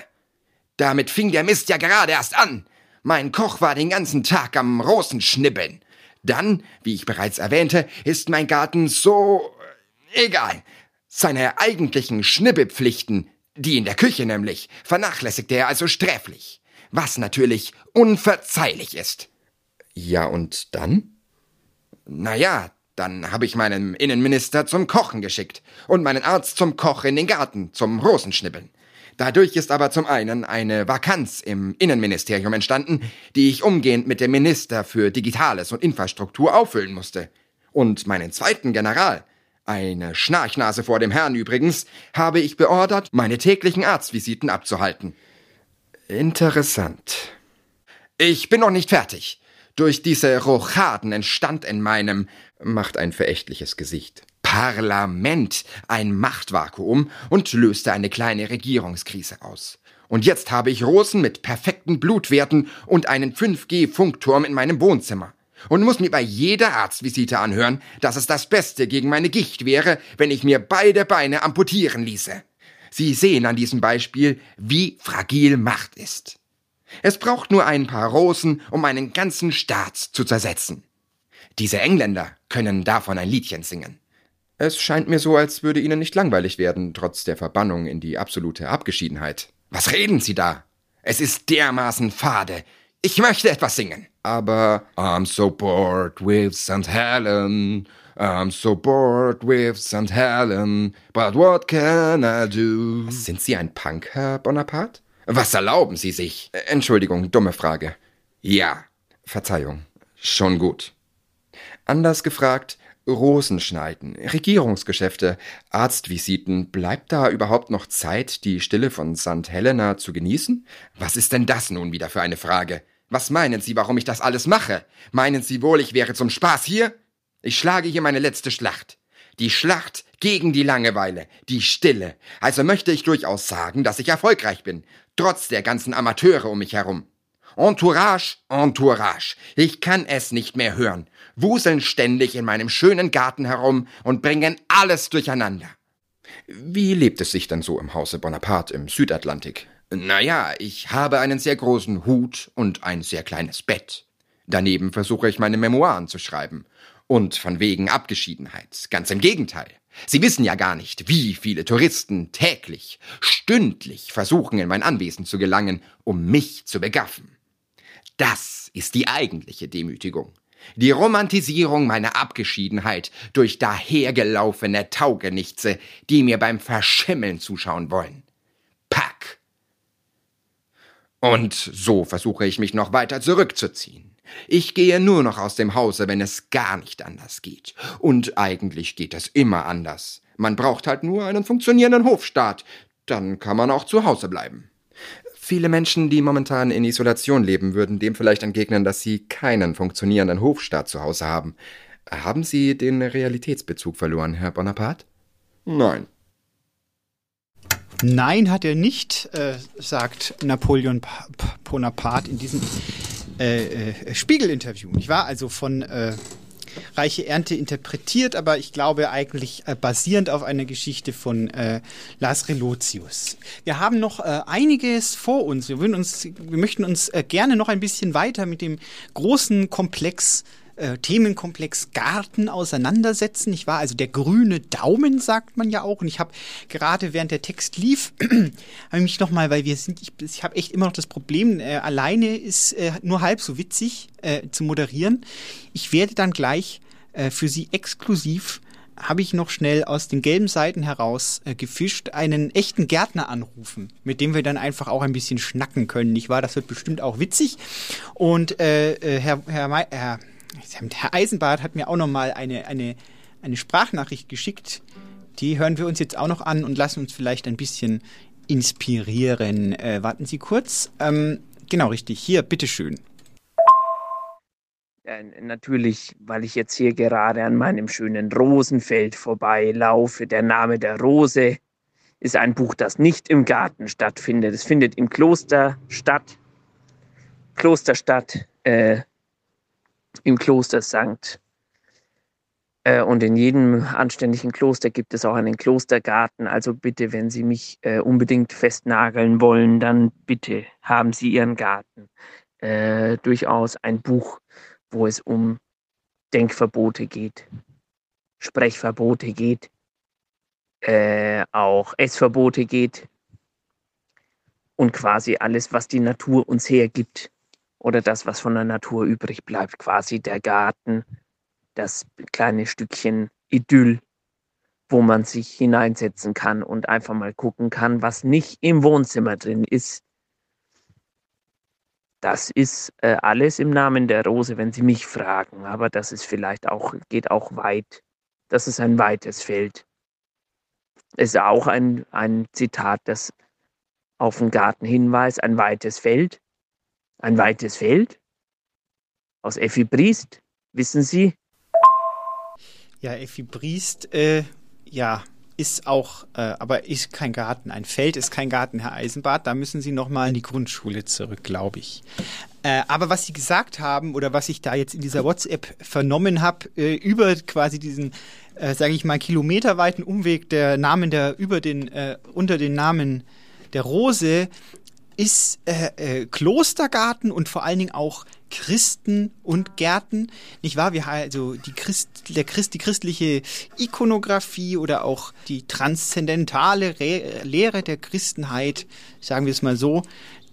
Damit fing der Mist ja gerade erst an. Mein Koch war den ganzen Tag am Rosenschnibbeln. Dann, wie ich bereits erwähnte, ist mein Garten so egal. Seine eigentlichen Schnibbelpflichten, die in der Küche nämlich, vernachlässigte er also sträflich was natürlich unverzeihlich ist. Ja, und dann? Naja, dann habe ich meinen Innenminister zum Kochen geschickt und meinen Arzt zum Koch in den Garten, zum Rosenschnibbeln. Dadurch ist aber zum einen eine Vakanz im Innenministerium entstanden, die ich umgehend mit dem Minister für Digitales und Infrastruktur auffüllen musste. Und meinen zweiten General, eine Schnarchnase vor dem Herrn übrigens, habe ich beordert, meine täglichen Arztvisiten abzuhalten. Interessant. Ich bin noch nicht fertig. Durch diese Rochaden entstand in meinem, macht ein verächtliches Gesicht, Parlament ein Machtvakuum und löste eine kleine Regierungskrise aus. Und jetzt habe ich Rosen mit perfekten Blutwerten und einen 5G-Funkturm in meinem Wohnzimmer. Und muss mir bei jeder Arztvisite anhören, dass es das Beste gegen meine Gicht wäre, wenn ich mir beide Beine amputieren ließe. Sie sehen an diesem Beispiel, wie fragil Macht ist. Es braucht nur ein paar Rosen, um einen ganzen Staat zu zersetzen. Diese Engländer können davon ein Liedchen singen. Es scheint mir so, als würde Ihnen nicht langweilig werden, trotz der Verbannung in die absolute Abgeschiedenheit. Was reden Sie da? Es ist dermaßen fade. Ich möchte etwas singen. Aber I'm so bored with St. Helen. I'm so bored with St. Helen. But what can I do? Sind Sie ein Punk, Herr Bonaparte? Was erlauben Sie sich? Äh, Entschuldigung, dumme Frage. Ja, Verzeihung. Schon gut. Anders gefragt, Rosen schneiden, Regierungsgeschäfte, Arztvisiten, bleibt da überhaupt noch Zeit, die Stille von St. Helena zu genießen? Was ist denn das nun wieder für eine Frage? Was meinen Sie, warum ich das alles mache? Meinen Sie wohl, ich wäre zum Spaß hier? Ich schlage hier meine letzte Schlacht. Die Schlacht gegen die Langeweile, die Stille. Also möchte ich durchaus sagen, dass ich erfolgreich bin, trotz der ganzen Amateure um mich herum. Entourage, Entourage. Ich kann es nicht mehr hören. Wuseln ständig in meinem schönen Garten herum und bringen alles durcheinander. Wie lebt es sich dann so im Hause Bonaparte im Südatlantik? Naja, ich habe einen sehr großen Hut und ein sehr kleines Bett. Daneben versuche ich meine Memoiren zu schreiben. Und von wegen Abgeschiedenheit. Ganz im Gegenteil. Sie wissen ja gar nicht, wie viele Touristen täglich, stündlich versuchen, in mein Anwesen zu gelangen, um mich zu begaffen. Das ist die eigentliche Demütigung. Die Romantisierung meiner Abgeschiedenheit durch dahergelaufene Taugenichtse, die mir beim Verschimmeln zuschauen wollen. Und so versuche ich mich noch weiter zurückzuziehen. Ich gehe nur noch aus dem Hause, wenn es gar nicht anders geht. Und eigentlich geht es immer anders. Man braucht halt nur einen funktionierenden Hofstaat. Dann kann man auch zu Hause bleiben. Viele Menschen, die momentan in Isolation leben, würden dem vielleicht entgegnen, dass sie keinen funktionierenden Hofstaat zu Hause haben. Haben Sie den Realitätsbezug verloren, Herr Bonaparte? Nein. Nein, hat er nicht, äh, sagt Napoleon Bonaparte in diesem äh, äh, Spiegel-Interview. Ich war also von äh, reiche Ernte interpretiert, aber ich glaube eigentlich äh, basierend auf einer Geschichte von äh, Lars Relotius. Wir haben noch äh, einiges vor uns. Wir, uns. wir möchten uns gerne noch ein bisschen weiter mit dem großen Komplex äh, Themenkomplex Garten auseinandersetzen. Ich war also der grüne Daumen, sagt man ja auch. Und ich habe gerade während der Text lief, habe mich noch mal, weil wir sind, ich, ich habe echt immer noch das Problem, äh, alleine ist äh, nur halb so witzig äh, zu moderieren. Ich werde dann gleich äh, für Sie exklusiv habe ich noch schnell aus den gelben Seiten heraus äh, gefischt, einen echten Gärtner anrufen, mit dem wir dann einfach auch ein bisschen schnacken können. Nicht wahr? Das wird bestimmt auch witzig. Und äh, äh Herr, Herr, Herr, Herr Eisenbart hat mir auch noch mal eine, eine, eine Sprachnachricht geschickt. Die hören wir uns jetzt auch noch an und lassen uns vielleicht ein bisschen inspirieren. Äh, warten Sie kurz. Ähm, genau, richtig. Hier, bitteschön. Ja, natürlich, weil ich jetzt hier gerade an meinem schönen Rosenfeld vorbeilaufe. Der Name der Rose ist ein Buch, das nicht im Garten stattfindet. Es findet im Kloster statt. Klosterstadt. Äh, im Kloster Sankt. Äh, und in jedem anständigen Kloster gibt es auch einen Klostergarten. Also bitte, wenn Sie mich äh, unbedingt festnageln wollen, dann bitte haben Sie Ihren Garten. Äh, durchaus ein Buch, wo es um Denkverbote geht, Sprechverbote geht, äh, auch Essverbote geht und quasi alles, was die Natur uns hergibt oder das, was von der Natur übrig bleibt, quasi der Garten, das kleine Stückchen Idyll, wo man sich hineinsetzen kann und einfach mal gucken kann, was nicht im Wohnzimmer drin ist. Das ist äh, alles im Namen der Rose, wenn Sie mich fragen, aber das ist vielleicht auch, geht auch weit. Das ist ein weites Feld. Es ist auch ein, ein Zitat, das auf den Garten hinweist, ein weites Feld ein weites Feld aus Effi Briest, wissen Sie? Ja, Effi Briest, äh, ja, ist auch, äh, aber ist kein Garten. Ein Feld ist kein Garten, Herr Eisenbart. Da müssen Sie noch mal in die Grundschule zurück, glaube ich. Äh, aber was Sie gesagt haben oder was ich da jetzt in dieser WhatsApp vernommen habe, äh, über quasi diesen, äh, sage ich mal, kilometerweiten Umweg der Namen der über den äh, unter den Namen der Rose, ist äh, äh, Klostergarten und vor allen Dingen auch Christen und Gärten, nicht wahr? Wir also die Christ, der Christ, die christliche Ikonografie oder auch die transzendentale Re Lehre der Christenheit, sagen wir es mal so,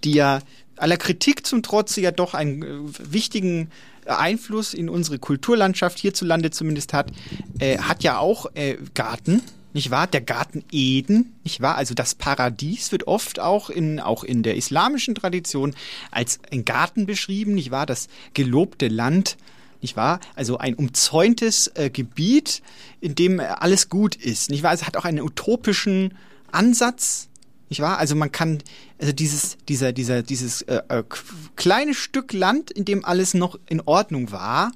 die ja aller Kritik zum Trotze ja doch einen äh, wichtigen Einfluss in unsere Kulturlandschaft hierzulande zumindest hat, äh, hat ja auch äh, Garten, nicht wahr? Der Garten Eden, nicht wahr? Also das Paradies wird oft auch in, auch in der islamischen Tradition als ein Garten beschrieben, nicht wahr? Das gelobte Land, nicht wahr? Also ein umzäuntes äh, Gebiet, in dem alles gut ist, nicht wahr? Es hat auch einen utopischen Ansatz, nicht wahr? Also man kann, also dieses, dieser, dieser, dieses äh, äh, kleine Stück Land, in dem alles noch in Ordnung war,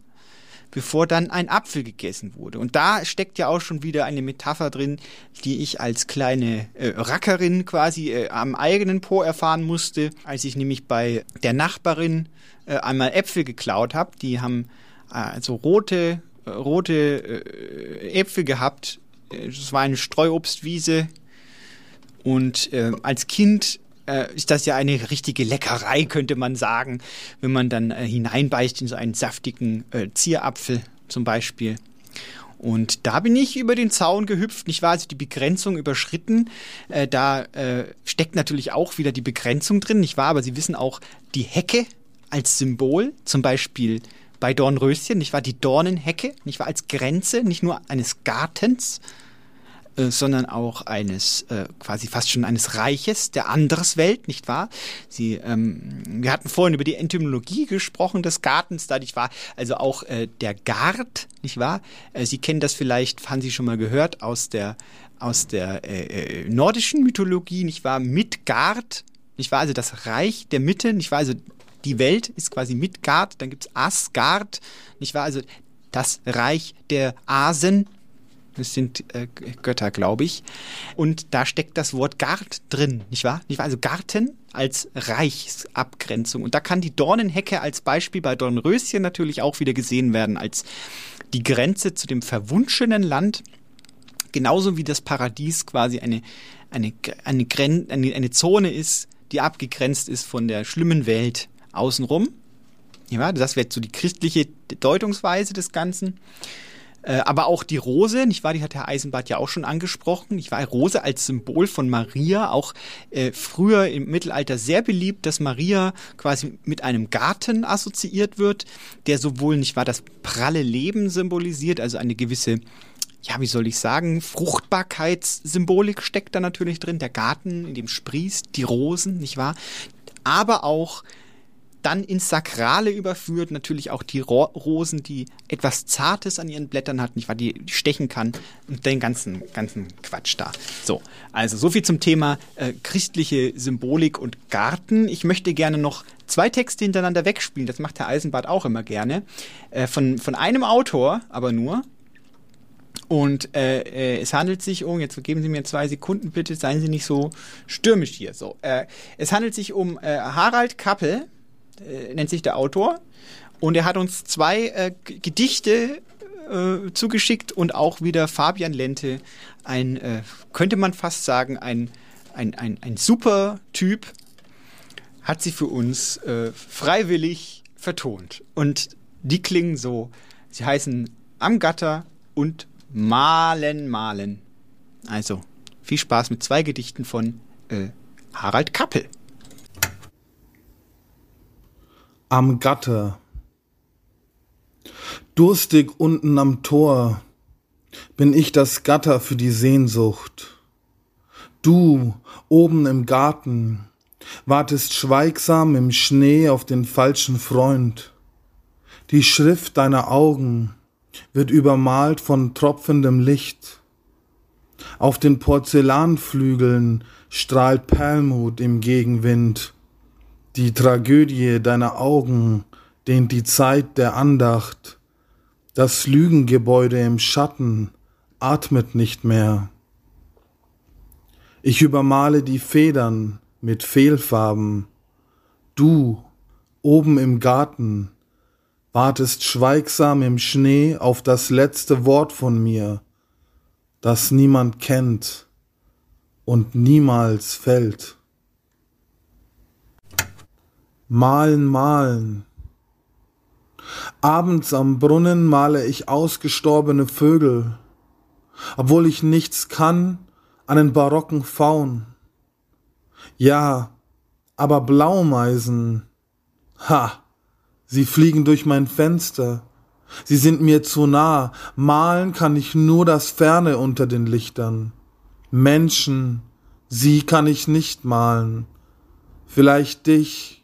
bevor dann ein Apfel gegessen wurde. Und da steckt ja auch schon wieder eine Metapher drin, die ich als kleine äh, Rackerin quasi äh, am eigenen Po erfahren musste, als ich nämlich bei der Nachbarin äh, einmal Äpfel geklaut habe. Die haben äh, also rote, äh, rote äh, Äpfel gehabt. Es war eine Streuobstwiese und als Kind äh, ist das ja eine richtige Leckerei, könnte man sagen, wenn man dann äh, hineinbeißt in so einen saftigen äh, Zierapfel zum Beispiel. Und da bin ich über den Zaun gehüpft, nicht wahr? Also die Begrenzung überschritten. Äh, da äh, steckt natürlich auch wieder die Begrenzung drin, nicht wahr? Aber Sie wissen auch die Hecke als Symbol, zum Beispiel bei Dornröschen, nicht wahr? Die Dornenhecke, nicht wahr? Als Grenze, nicht nur eines Gartens, äh, sondern auch eines äh, quasi fast schon eines Reiches der Anderswelt, nicht wahr? Sie, ähm, wir hatten vorhin über die Etymologie gesprochen des Gartens, da nicht wahr? Also auch äh, der Gart, nicht wahr? Äh, Sie kennen das vielleicht, haben Sie schon mal gehört aus der aus der äh, äh, nordischen Mythologie, nicht wahr? Midgard, nicht wahr? Also das Reich der Mitte, nicht wahr? Also die Welt ist quasi Midgard, dann gibt's Asgard, nicht wahr? Also das Reich der Asen, das sind äh, Götter, glaube ich. Und da steckt das Wort Gart drin, nicht wahr? Nicht wahr? Also Garten als Reichsabgrenzung. Und da kann die Dornenhecke als Beispiel bei Dornröschen natürlich auch wieder gesehen werden als die Grenze zu dem verwunschenen Land. Genauso wie das Paradies quasi eine, eine, eine, Gren eine, eine Zone ist, die abgegrenzt ist von der schlimmen Welt außenrum. Ja, das wäre so die christliche Deutungsweise des Ganzen. Äh, aber auch die Rose, nicht wahr? Die hat Herr Eisenbart ja auch schon angesprochen. Nicht wahr? Rose als Symbol von Maria, auch äh, früher im Mittelalter sehr beliebt, dass Maria quasi mit einem Garten assoziiert wird, der sowohl, nicht wahr, das pralle Leben symbolisiert, also eine gewisse ja, wie soll ich sagen, Fruchtbarkeitssymbolik steckt da natürlich drin, der Garten, in dem sprießt, die Rosen, nicht wahr? Aber auch dann ins Sakrale überführt, natürlich auch die Ro Rosen, die etwas Zartes an ihren Blättern hat, nicht wahr, die, die stechen kann und den ganzen, ganzen Quatsch da. So, also so viel zum Thema äh, christliche Symbolik und Garten. Ich möchte gerne noch zwei Texte hintereinander wegspielen, das macht Herr Eisenbart auch immer gerne, äh, von, von einem Autor, aber nur, und äh, äh, es handelt sich um, jetzt geben Sie mir zwei Sekunden bitte, seien Sie nicht so stürmisch hier. So, äh, es handelt sich um äh, Harald Kappel, äh, nennt sich der Autor. Und er hat uns zwei äh, Gedichte äh, zugeschickt und auch wieder Fabian Lente, ein, äh, könnte man fast sagen, ein, ein, ein, ein super Typ, hat sie für uns äh, freiwillig vertont. Und die klingen so. Sie heißen Am Gatter und Malen, Malen. Also, viel Spaß mit zwei Gedichten von äh, Harald Kappel. Am Gatter. Durstig unten am Tor bin ich das Gatter für die Sehnsucht. Du oben im Garten wartest schweigsam im Schnee auf den falschen Freund. Die Schrift deiner Augen wird übermalt von tropfendem Licht. Auf den Porzellanflügeln strahlt Perlmut im Gegenwind. Die Tragödie deiner Augen dehnt die Zeit der Andacht. Das Lügengebäude im Schatten atmet nicht mehr. Ich übermale die Federn mit Fehlfarben. Du, oben im Garten, wartest schweigsam im Schnee auf das letzte Wort von mir, das niemand kennt und niemals fällt. Malen, malen. Abends am Brunnen male ich ausgestorbene Vögel, obwohl ich nichts kann, einen barocken Faun. Ja, Aber Blaumeisen, ha, sie fliegen durch mein Fenster. Sie sind mir zu nah. Malen kann ich nur das Ferne unter den Lichtern. Menschen, sie kann ich nicht malen. Vielleicht dich.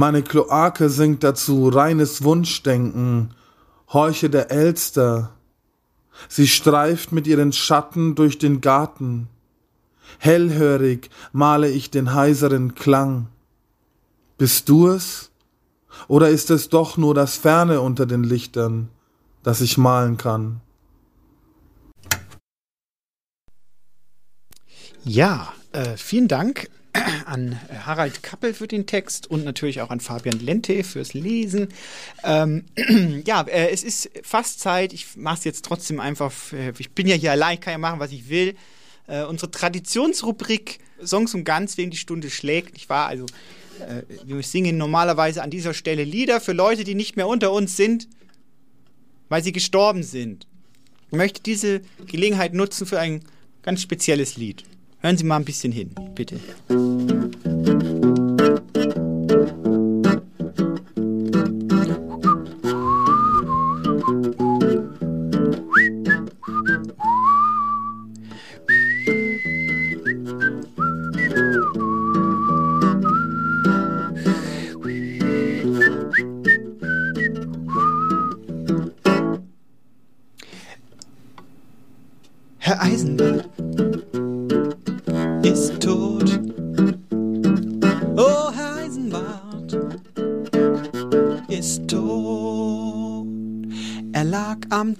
Meine Kloake singt dazu reines Wunschdenken, Horche der Elster. Sie streift mit ihren Schatten durch den Garten. Hellhörig male ich den heiseren Klang. Bist du es? Oder ist es doch nur das Ferne unter den Lichtern, das ich malen kann? Ja, äh, vielen Dank an Harald Kappel für den Text und natürlich auch an Fabian Lente fürs Lesen. Ähm, ja, äh, es ist fast Zeit. Ich mache es jetzt trotzdem einfach. Äh, ich bin ja hier allein, ich kann ja machen, was ich will. Äh, unsere Traditionsrubrik Songs und Ganz wegen die Stunde schlägt. Ich war also, äh, wir singen normalerweise an dieser Stelle Lieder für Leute, die nicht mehr unter uns sind, weil sie gestorben sind. Ich möchte diese Gelegenheit nutzen für ein ganz spezielles Lied. Hören Sie mal ein bisschen hin, bitte.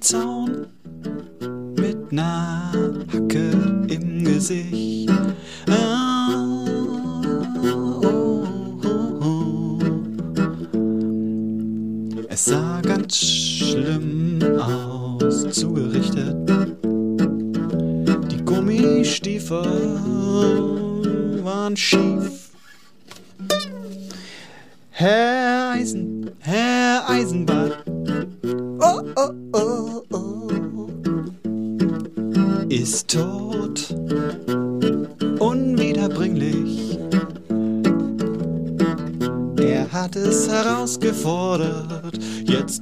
Lag am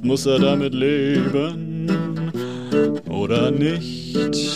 muss er damit leben. Oder nicht.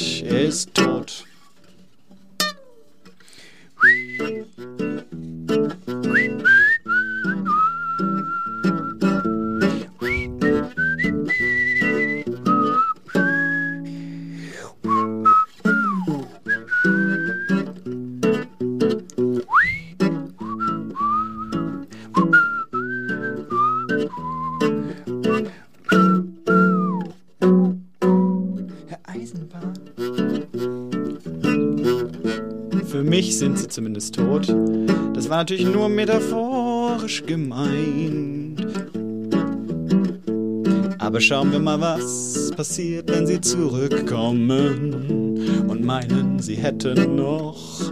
Zumindest tot. Das war natürlich nur metaphorisch gemeint. Aber schauen wir mal, was passiert, wenn sie zurückkommen und meinen, sie hätten noch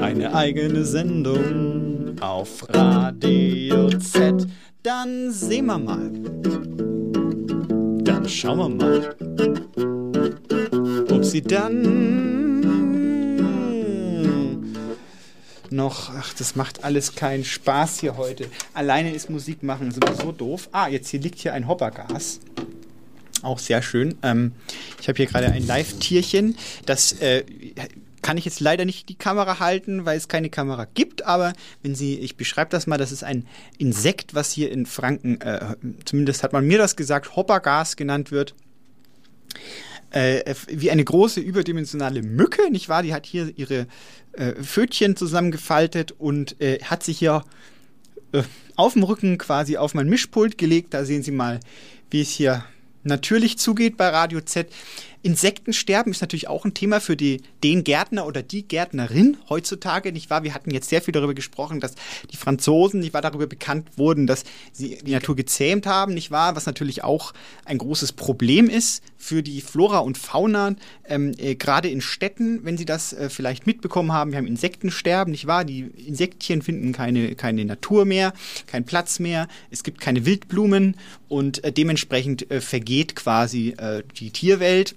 eine eigene Sendung auf Radio Z. Dann sehen wir mal. Dann schauen wir mal, ob sie dann noch, ach, das macht alles keinen Spaß hier heute. Alleine ist Musik machen sowieso doof. Ah, jetzt hier liegt hier ein Hoppergas. Auch sehr schön. Ähm, ich habe hier gerade ein Live-Tierchen. Das äh, kann ich jetzt leider nicht die Kamera halten, weil es keine Kamera gibt. Aber wenn Sie, ich beschreibe das mal, das ist ein Insekt, was hier in Franken, äh, zumindest hat man mir das gesagt, Hoppergas genannt wird äh, wie eine große überdimensionale Mücke, nicht wahr? Die hat hier ihre äh, Pfötchen zusammengefaltet und äh, hat sich hier äh, auf dem Rücken quasi auf mein Mischpult gelegt. Da sehen Sie mal, wie es hier natürlich zugeht bei Radio Z. Insektensterben ist natürlich auch ein Thema für die, den Gärtner oder die Gärtnerin heutzutage, nicht wahr? Wir hatten jetzt sehr viel darüber gesprochen, dass die Franzosen, nicht wahr, darüber bekannt wurden, dass sie die Natur gezähmt haben, nicht wahr? Was natürlich auch ein großes Problem ist für die Flora und Fauna, ähm, äh, gerade in Städten, wenn sie das äh, vielleicht mitbekommen haben. Wir haben Insektensterben, nicht wahr? Die Insektchen finden keine, keine Natur mehr, keinen Platz mehr. Es gibt keine Wildblumen und äh, dementsprechend äh, vergeht quasi äh, die Tierwelt.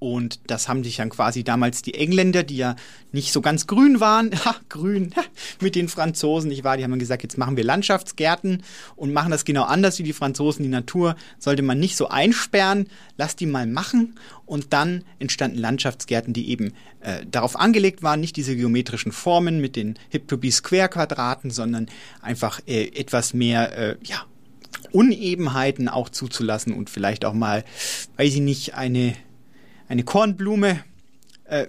Und das haben sich dann quasi damals die Engländer, die ja nicht so ganz grün waren, ha, grün, ha, mit den Franzosen, nicht wahr? Die haben gesagt, jetzt machen wir Landschaftsgärten und machen das genau anders wie die Franzosen. Die Natur sollte man nicht so einsperren, lass die mal machen. Und dann entstanden Landschaftsgärten, die eben äh, darauf angelegt waren, nicht diese geometrischen Formen mit den Hip-to-Be-Square-Quadraten, sondern einfach äh, etwas mehr, äh, ja, Unebenheiten auch zuzulassen und vielleicht auch mal, weiß ich nicht, eine eine Kornblume äh,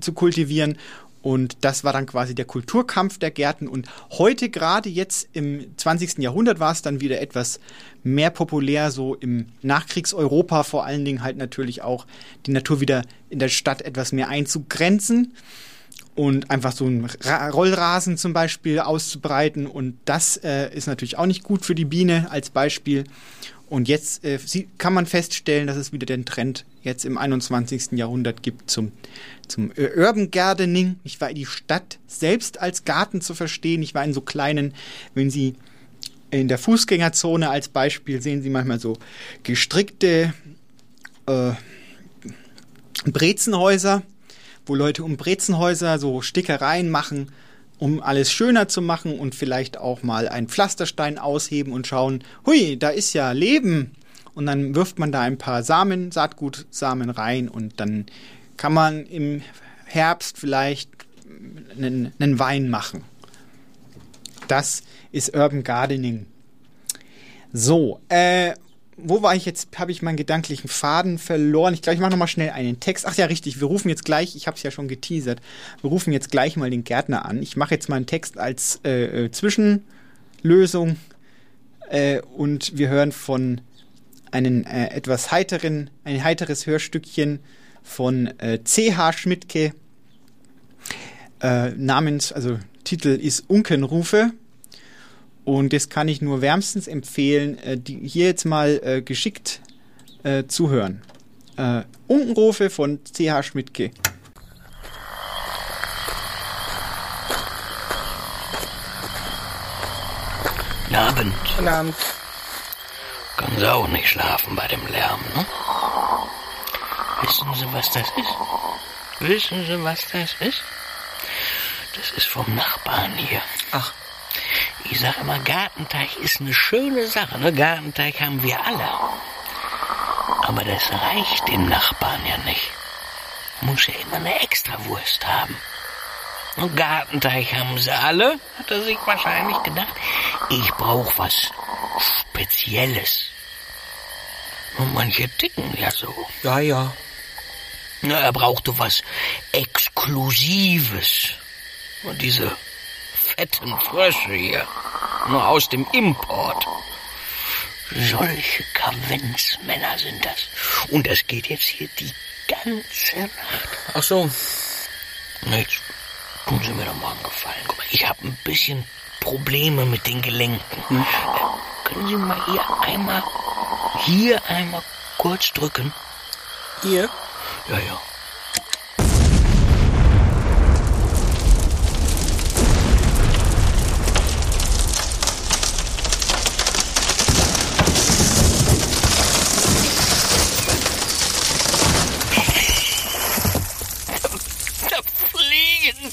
zu kultivieren. Und das war dann quasi der Kulturkampf der Gärten. Und heute gerade jetzt im 20. Jahrhundert war es dann wieder etwas mehr populär, so im Nachkriegseuropa vor allen Dingen halt natürlich auch die Natur wieder in der Stadt etwas mehr einzugrenzen und einfach so einen Ra Rollrasen zum Beispiel auszubreiten. Und das äh, ist natürlich auch nicht gut für die Biene als Beispiel. Und jetzt äh, kann man feststellen, dass es wieder den Trend jetzt im 21. Jahrhundert gibt zum, zum Urban Gardening. Ich war die Stadt selbst als Garten zu verstehen. Ich war in so kleinen, wenn Sie in der Fußgängerzone als Beispiel sehen Sie manchmal so gestrickte äh, Brezenhäuser, wo Leute um Brezenhäuser so Stickereien machen um alles schöner zu machen und vielleicht auch mal einen Pflasterstein ausheben und schauen, hui, da ist ja Leben. Und dann wirft man da ein paar Samen, Saatgutsamen rein und dann kann man im Herbst vielleicht einen, einen Wein machen. Das ist Urban Gardening. So, äh, wo war ich jetzt? Habe ich meinen gedanklichen Faden verloren? Ich glaube, ich mache nochmal schnell einen Text. Ach ja, richtig. Wir rufen jetzt gleich, ich habe es ja schon geteasert, wir rufen jetzt gleich mal den Gärtner an. Ich mache jetzt mal einen Text als äh, äh Zwischenlösung äh, und wir hören von einem äh, etwas heiteren, ein heiteres Hörstückchen von äh, C.H. Schmidtke äh, namens, also Titel ist Unkenrufe. Und das kann ich nur wärmstens empfehlen, äh, die hier jetzt mal äh, geschickt äh, zuhören. Äh, Unkenrufe von C.H. Schmidtke. Guten Abend. Guten Abend. Können Sie auch nicht schlafen bei dem Lärm, ne? Wissen Sie, was das ist? Wissen Sie, was das ist? Das ist vom Nachbarn hier. Ach. Ich sage immer, Gartenteich ist eine schöne Sache. Ne? Gartenteich haben wir alle. Aber das reicht dem Nachbarn ja nicht. Muss ja immer eine Extrawurst haben. Und Gartenteich haben sie alle, hat er sich wahrscheinlich gedacht. Ich brauche was Spezielles. Und manche ticken ja so. Ja, ja. Na, er brauchte was Exklusives. Und diese fetten Frösche hier. Nur aus dem Import. Solche Kavenzmänner sind das. Und das geht jetzt hier die ganze Nacht. Ach so. Jetzt tun Sie mir doch mal einen Gefallen. Guck mal, ich habe ein bisschen Probleme mit den Gelenken. Hm. Äh, können Sie mal hier einmal, hier einmal kurz drücken? Hier? Ja, ja.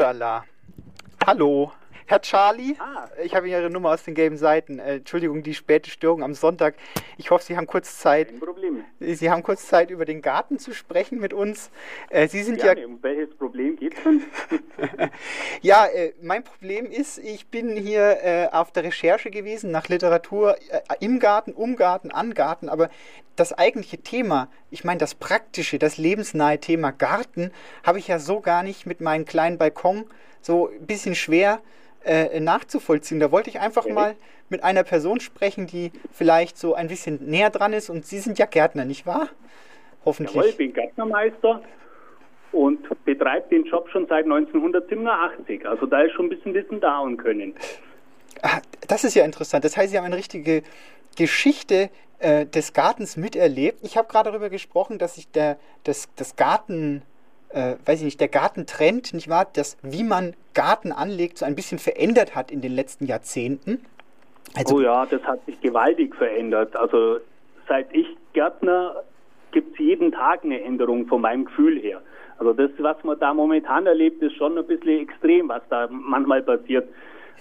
Sodala. Hallo. Herr Charlie, ich habe Ihre Nummer aus den gelben Seiten. Äh, Entschuldigung, die späte Störung am Sonntag. Ich hoffe, Sie haben kurz Zeit. Kein Problem. Sie haben kurz Zeit, über den Garten zu sprechen mit uns. Äh, Sie sind ja. Um welches Problem geht es denn? Ja, äh, mein Problem ist, ich bin hier äh, auf der Recherche gewesen nach Literatur äh, im Garten, um Garten, an Garten, aber das eigentliche Thema, ich meine das praktische, das lebensnahe Thema Garten, habe ich ja so gar nicht mit meinem kleinen Balkon so ein bisschen schwer äh, nachzuvollziehen. Da wollte ich einfach mal mit einer Person sprechen, die vielleicht so ein bisschen näher dran ist und Sie sind ja Gärtner, nicht wahr? Hoffentlich. Jawohl, ich bin Gärtnermeister und betreibe den Job schon seit 1987. Also da ist schon ein bisschen Wissen da und Können. Ah, das ist ja interessant. Das heißt, Sie haben eine richtige Geschichte äh, des Gartens miterlebt. Ich habe gerade darüber gesprochen, dass sich der, das, das Garten, äh, weiß ich nicht, der Gartentrend, nicht wahr, das, wie man Garten anlegt, so ein bisschen verändert hat in den letzten Jahrzehnten. Also, oh ja, das hat sich gewaltig verändert. Also seit ich Gärtner gibt es jeden Tag eine Änderung von meinem Gefühl her. Also das, was man da momentan erlebt, ist schon ein bisschen extrem, was da manchmal passiert.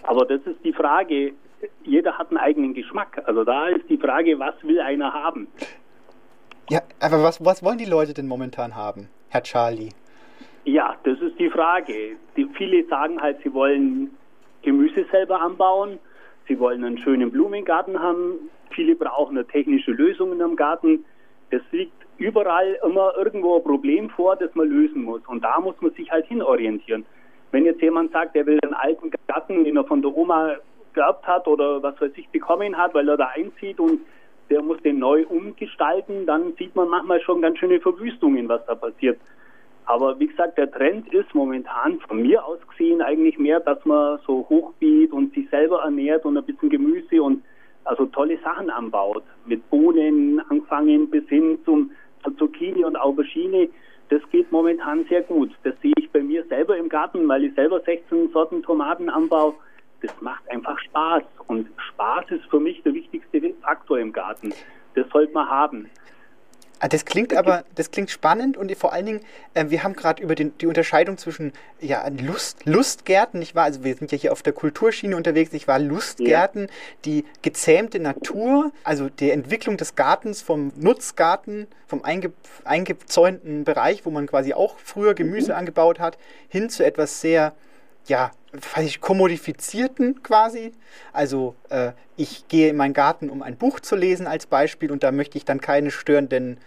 Aber das ist die Frage, jeder hat einen eigenen Geschmack. Also da ist die Frage, was will einer haben? Ja, aber was, was wollen die Leute denn momentan haben, Herr Charlie? Ja, das ist die Frage. Die, viele sagen halt, sie wollen Gemüse selber anbauen, sie wollen einen schönen Blumengarten haben, viele brauchen eine technische Lösung in einem Garten. Es liegt überall immer irgendwo ein Problem vor, das man lösen muss. Und da muss man sich halt hinorientieren. Wenn jetzt jemand sagt, er will einen alten Garten, den er von der Oma geerbt hat oder was weiß ich bekommen hat, weil er da einzieht und der muss den neu umgestalten, dann sieht man manchmal schon ganz schöne Verwüstungen, was da passiert. Aber wie gesagt, der Trend ist momentan von mir aus gesehen eigentlich mehr, dass man so hochbeet und sich selber ernährt und ein bisschen Gemüse und also tolle Sachen anbaut. Mit Bohnen angefangen bis hin zum Zucchini und Aubergine. Das geht momentan sehr gut. Das sehe ich bei mir selber im Garten, weil ich selber 16 Sorten Tomaten anbaue. Das macht einfach Spaß. Und Spaß ist für mich der wichtigste Faktor im Garten. Das sollte man haben. Ah, Das klingt aber, das klingt spannend und vor allen Dingen, äh, wir haben gerade über den, die Unterscheidung zwischen ja, Lust, Lustgärten, nicht wahr? Also wir sind ja hier auf der Kulturschiene unterwegs, nicht wahr? Lustgärten, die gezähmte Natur, also die Entwicklung des Gartens vom Nutzgarten, vom einge, eingezäunten Bereich, wo man quasi auch früher Gemüse angebaut hat, hin zu etwas sehr, ja, weiß ich, kommodifizierten quasi. Also äh, ich gehe in meinen Garten, um ein Buch zu lesen als Beispiel und da möchte ich dann keine störenden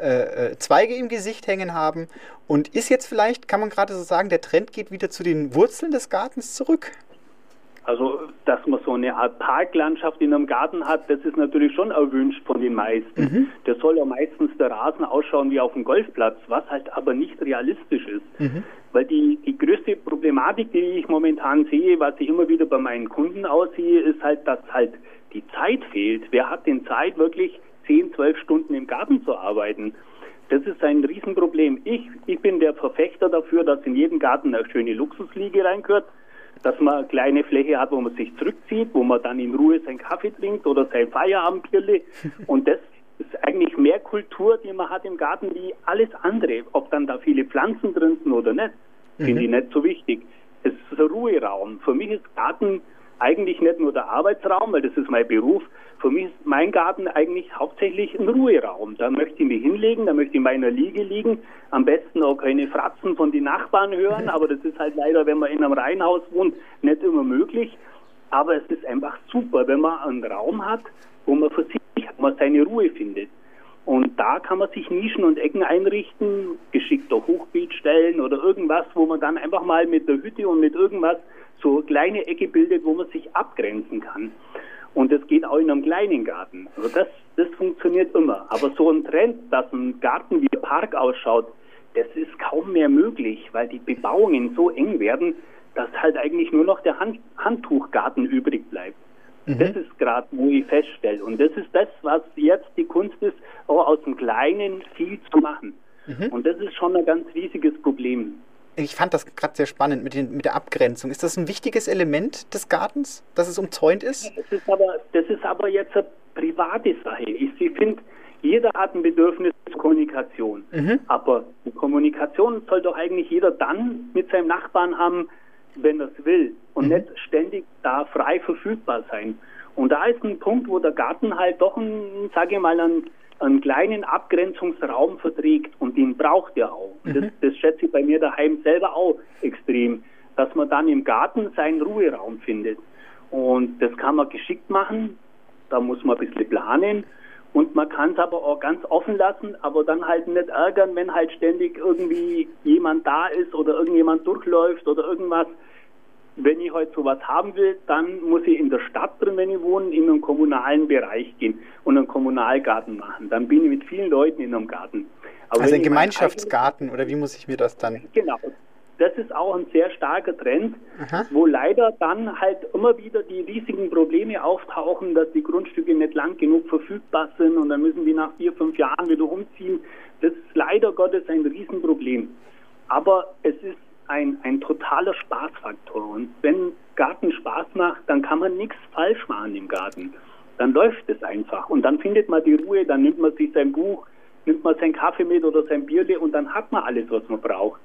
äh, äh, Zweige im Gesicht hängen haben. Und ist jetzt vielleicht, kann man gerade so sagen, der Trend geht wieder zu den Wurzeln des Gartens zurück? Also, dass man so eine Art Parklandschaft in einem Garten hat, das ist natürlich schon erwünscht von den meisten. Mhm. Das soll ja meistens der Rasen ausschauen wie auf dem Golfplatz, was halt aber nicht realistisch ist. Mhm. Weil die, die größte Problematik, die ich momentan sehe, was ich immer wieder bei meinen Kunden aussehe, ist halt, dass halt die Zeit fehlt. Wer hat denn Zeit, wirklich 10, 12 Stunden im Garten zu arbeiten? Das ist ein Riesenproblem. Ich, ich bin der Verfechter dafür, dass in jeden Garten eine schöne Luxusliege reingehört, dass man eine kleine Fläche hat, wo man sich zurückzieht, wo man dann in Ruhe seinen Kaffee trinkt oder sein Feierabendbierle. Und das ist eigentlich mehr Kultur, die man hat im Garten, wie alles andere. Ob dann da viele Pflanzen drin sind oder nicht, finde Mhm. ich nicht so wichtig. Es ist ein Ruheraum. Für mich ist Garten eigentlich nicht nur der Arbeitsraum, weil das ist mein Beruf. Für mich ist mein Garten eigentlich hauptsächlich ein Ruheraum. Da möchte ich mich hinlegen, da möchte ich in meiner Liege liegen. Am besten auch keine Fratzen von den Nachbarn hören, aber das ist halt leider, wenn man in einem Reihenhaus wohnt, nicht immer möglich. Aber es ist einfach super, wenn man einen Raum hat, wo man für sich wo seine Ruhe findet. Und da kann man sich Nischen und Ecken einrichten, geschickter Hochbeet stellen oder irgendwas, wo man dann einfach mal mit der Hütte und mit irgendwas so eine kleine Ecke bildet, wo man sich abgrenzen kann. Und das geht auch in einem kleinen Garten. Also das, das funktioniert immer. Aber so ein Trend, dass ein Garten wie ein Park ausschaut, das ist kaum mehr möglich, weil die Bebauungen so eng werden, dass halt eigentlich nur noch der Hand, Handtuchgarten übrig bleibt. Das ist gerade, wo ich feststelle. Und das ist das, was jetzt die Kunst ist, auch aus dem Kleinen viel zu machen. Und das ist schon ein ganz riesiges Problem. Ich fand das gerade sehr spannend mit, den, mit der Abgrenzung. Ist das ein wichtiges Element des Gartens, dass es umzäunt ist? Das ist aber, das ist aber jetzt eine private Sache. Ich finde, jeder hat ein Bedürfnis zur Kommunikation. Mhm. Aber die Kommunikation soll doch eigentlich jeder dann mit seinem Nachbarn haben, wenn er es will und mhm. nicht ständig da frei verfügbar sein. Und da ist ein Punkt, wo der Garten halt doch, ein, sage ich mal, einen, einen kleinen Abgrenzungsraum verträgt und den braucht er auch. Mhm. Das, das schätze ich bei mir daheim selber auch extrem, dass man dann im Garten seinen Ruheraum findet. Und das kann man geschickt machen, da muss man ein bisschen planen. Und man kann es aber auch ganz offen lassen, aber dann halt nicht ärgern, wenn halt ständig irgendwie jemand da ist oder irgendjemand durchläuft oder irgendwas wenn ich heute sowas haben will, dann muss ich in der Stadt drin, wenn ich wohne, in einen kommunalen Bereich gehen und einen Kommunalgarten machen. Dann bin ich mit vielen Leuten in einem Garten. Aber also ein Gemeinschaftsgarten oder wie muss ich mir das dann? Genau. Das ist auch ein sehr starker Trend, Aha. wo leider dann halt immer wieder die riesigen Probleme auftauchen, dass die Grundstücke nicht lang genug verfügbar sind und dann müssen die nach vier, fünf Jahren wieder umziehen. Das ist leider Gottes ein Riesenproblem. Aber es ist ein, ein totaler Spaßfaktor. Und wenn Garten Spaß macht, dann kann man nichts falsch machen im Garten. Dann läuft es einfach. Und dann findet man die Ruhe, dann nimmt man sich sein Buch, nimmt man seinen Kaffee mit oder sein Bierle und dann hat man alles, was man braucht.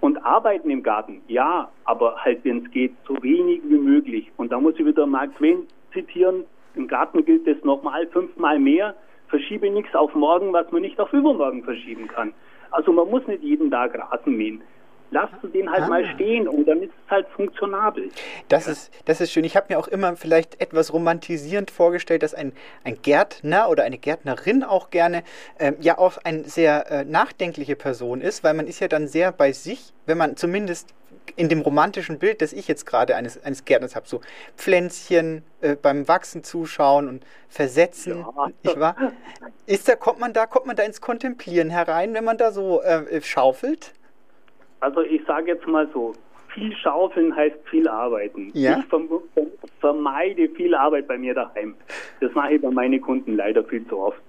Und arbeiten im Garten, ja, aber halt, wenn es geht, so wenig wie möglich. Und da muss ich wieder Mark Twain zitieren. Im Garten gilt es nochmal fünfmal mehr. Verschiebe nichts auf morgen, was man nicht auf übermorgen verschieben kann. Also man muss nicht jeden Tag Rasen mähen lass du den halt ah. mal stehen und dann ist es halt funktionabel. Das, ja. ist, das ist schön. Ich habe mir auch immer vielleicht etwas romantisierend vorgestellt, dass ein, ein Gärtner oder eine Gärtnerin auch gerne äh, ja auch eine sehr äh, nachdenkliche Person ist, weil man ist ja dann sehr bei sich, wenn man zumindest in dem romantischen Bild, das ich jetzt gerade eines, eines Gärtners habe, so Pflänzchen äh, beim Wachsen zuschauen und versetzen, ja. nicht wahr? Ist da, kommt man da, kommt man da ins Kontemplieren herein, wenn man da so äh, schaufelt? Also ich sage jetzt mal so, viel schaufeln heißt viel arbeiten. Ja? Ich vermeide viel Arbeit bei mir daheim. Das mache ich bei meinen Kunden leider viel zu oft.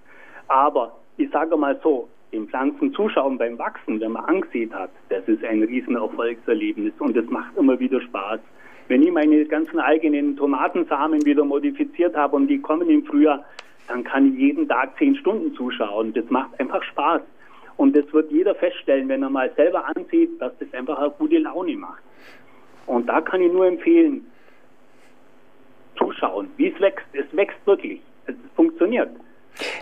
Aber ich sage mal so, den Pflanzen zuschauen beim Wachsen, wenn man angesehen hat, das ist ein riesen Erfolgserlebnis und es macht immer wieder Spaß. Wenn ich meine ganzen eigenen Tomatensamen wieder modifiziert habe und die kommen im Frühjahr, dann kann ich jeden Tag zehn Stunden zuschauen. Das macht einfach Spaß. Und das wird jeder feststellen, wenn er mal selber ansieht, dass das einfach eine gute Laune macht. Und da kann ich nur empfehlen, zuschauen, wie es wächst. Es wächst wirklich. Es funktioniert.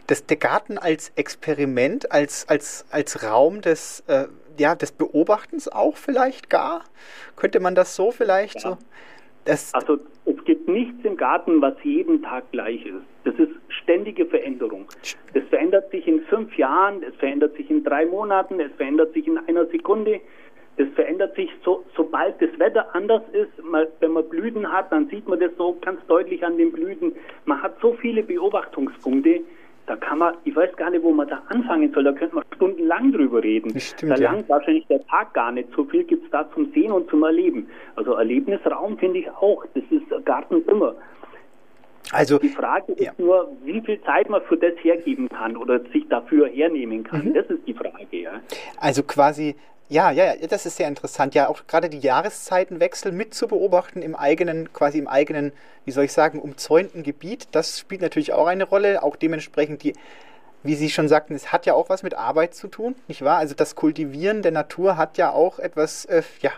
Das, der Garten als Experiment, als, als, als Raum des, äh, ja, des Beobachtens auch vielleicht gar? Könnte man das so vielleicht ja. so? Das also es gibt nichts im Garten, was jeden Tag gleich ist. Das ist ständige Veränderung. Das verändert sich in fünf Jahren, es verändert sich in drei Monaten, es verändert sich in einer Sekunde. Das verändert sich so, sobald das Wetter anders ist. wenn man Blüten hat, dann sieht man das so ganz deutlich an den Blüten. Man hat so viele Beobachtungspunkte. Da kann man, ich weiß gar nicht, wo man da anfangen soll. Da könnte man stundenlang drüber reden. Stimmt, da ja. langt wahrscheinlich der Tag gar nicht. So viel gibt es da zum Sehen und zum Erleben. Also Erlebnisraum finde ich auch. Das ist Garten immer. Also, die Frage ist nur, wie viel Zeit man für das hergeben kann oder sich dafür hernehmen kann. Mhm. Das ist die Frage, ja. Also quasi ja, ja, das ist sehr interessant. Ja, auch gerade die Jahreszeitenwechsel mit zu beobachten im eigenen, quasi im eigenen, wie soll ich sagen, umzäunten Gebiet. Das spielt natürlich auch eine Rolle. Auch dementsprechend die, wie Sie schon sagten, es hat ja auch was mit Arbeit zu tun, nicht wahr? Also das Kultivieren der Natur hat ja auch etwas, äh, ja,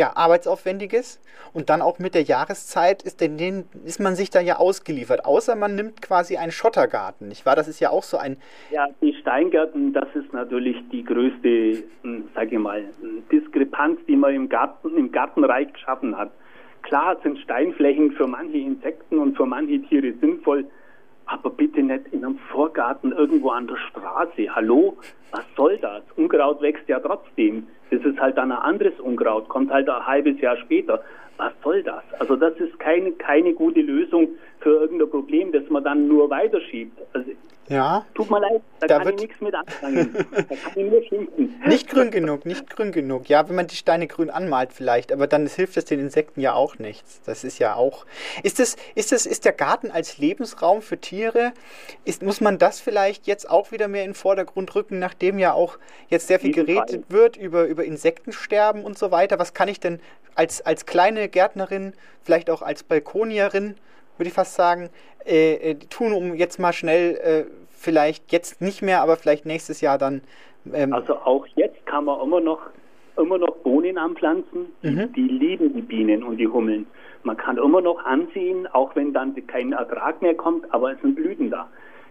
ja, arbeitsaufwendiges. Und dann auch mit der Jahreszeit ist, den, ist man sich da ja ausgeliefert. Außer man nimmt quasi einen Schottergarten, nicht wahr? Das ist ja auch so ein. Ja, die Steingärten, das ist natürlich die größte, hm, sage ich mal, Diskrepanz, die man im Garten, im Gartenreich geschaffen hat. Klar sind Steinflächen für manche Insekten und für manche Tiere sinnvoll, aber bitte nicht in einem Vorgarten irgendwo an der Straße. Hallo? Was soll das? Unkraut wächst ja trotzdem. Das ist halt dann ein anderes Unkraut, kommt halt ein halbes Jahr später. Was soll das? Also das ist keine, keine gute Lösung für irgendein Problem, das man dann nur weiterschiebt. Also ja. Tut mir leid, da, da kann ich nichts mit anfangen. da kann ich nur schimpfen. Nicht grün genug, nicht grün genug. Ja, wenn man die Steine grün anmalt vielleicht, aber dann hilft es den Insekten ja auch nichts. Das ist ja auch. Ist es, ist es, ist der Garten als Lebensraum für Tiere? Ist, muss man das vielleicht jetzt auch wieder mehr in den Vordergrund rücken, nachdem ja auch jetzt sehr viel geredet wird über, über Insektensterben und so weiter? Was kann ich denn als, als kleine Gärtnerin, vielleicht auch als Balkonierin, würde ich fast sagen, äh, äh, tun, um jetzt mal schnell, äh, vielleicht jetzt nicht mehr, aber vielleicht nächstes Jahr dann. Ähm also auch jetzt kann man immer noch immer noch Bohnen anpflanzen. Die, die lieben die Bienen und die Hummeln. Man kann immer noch ansehen, auch wenn dann kein Ertrag mehr kommt, aber es sind Blüten da.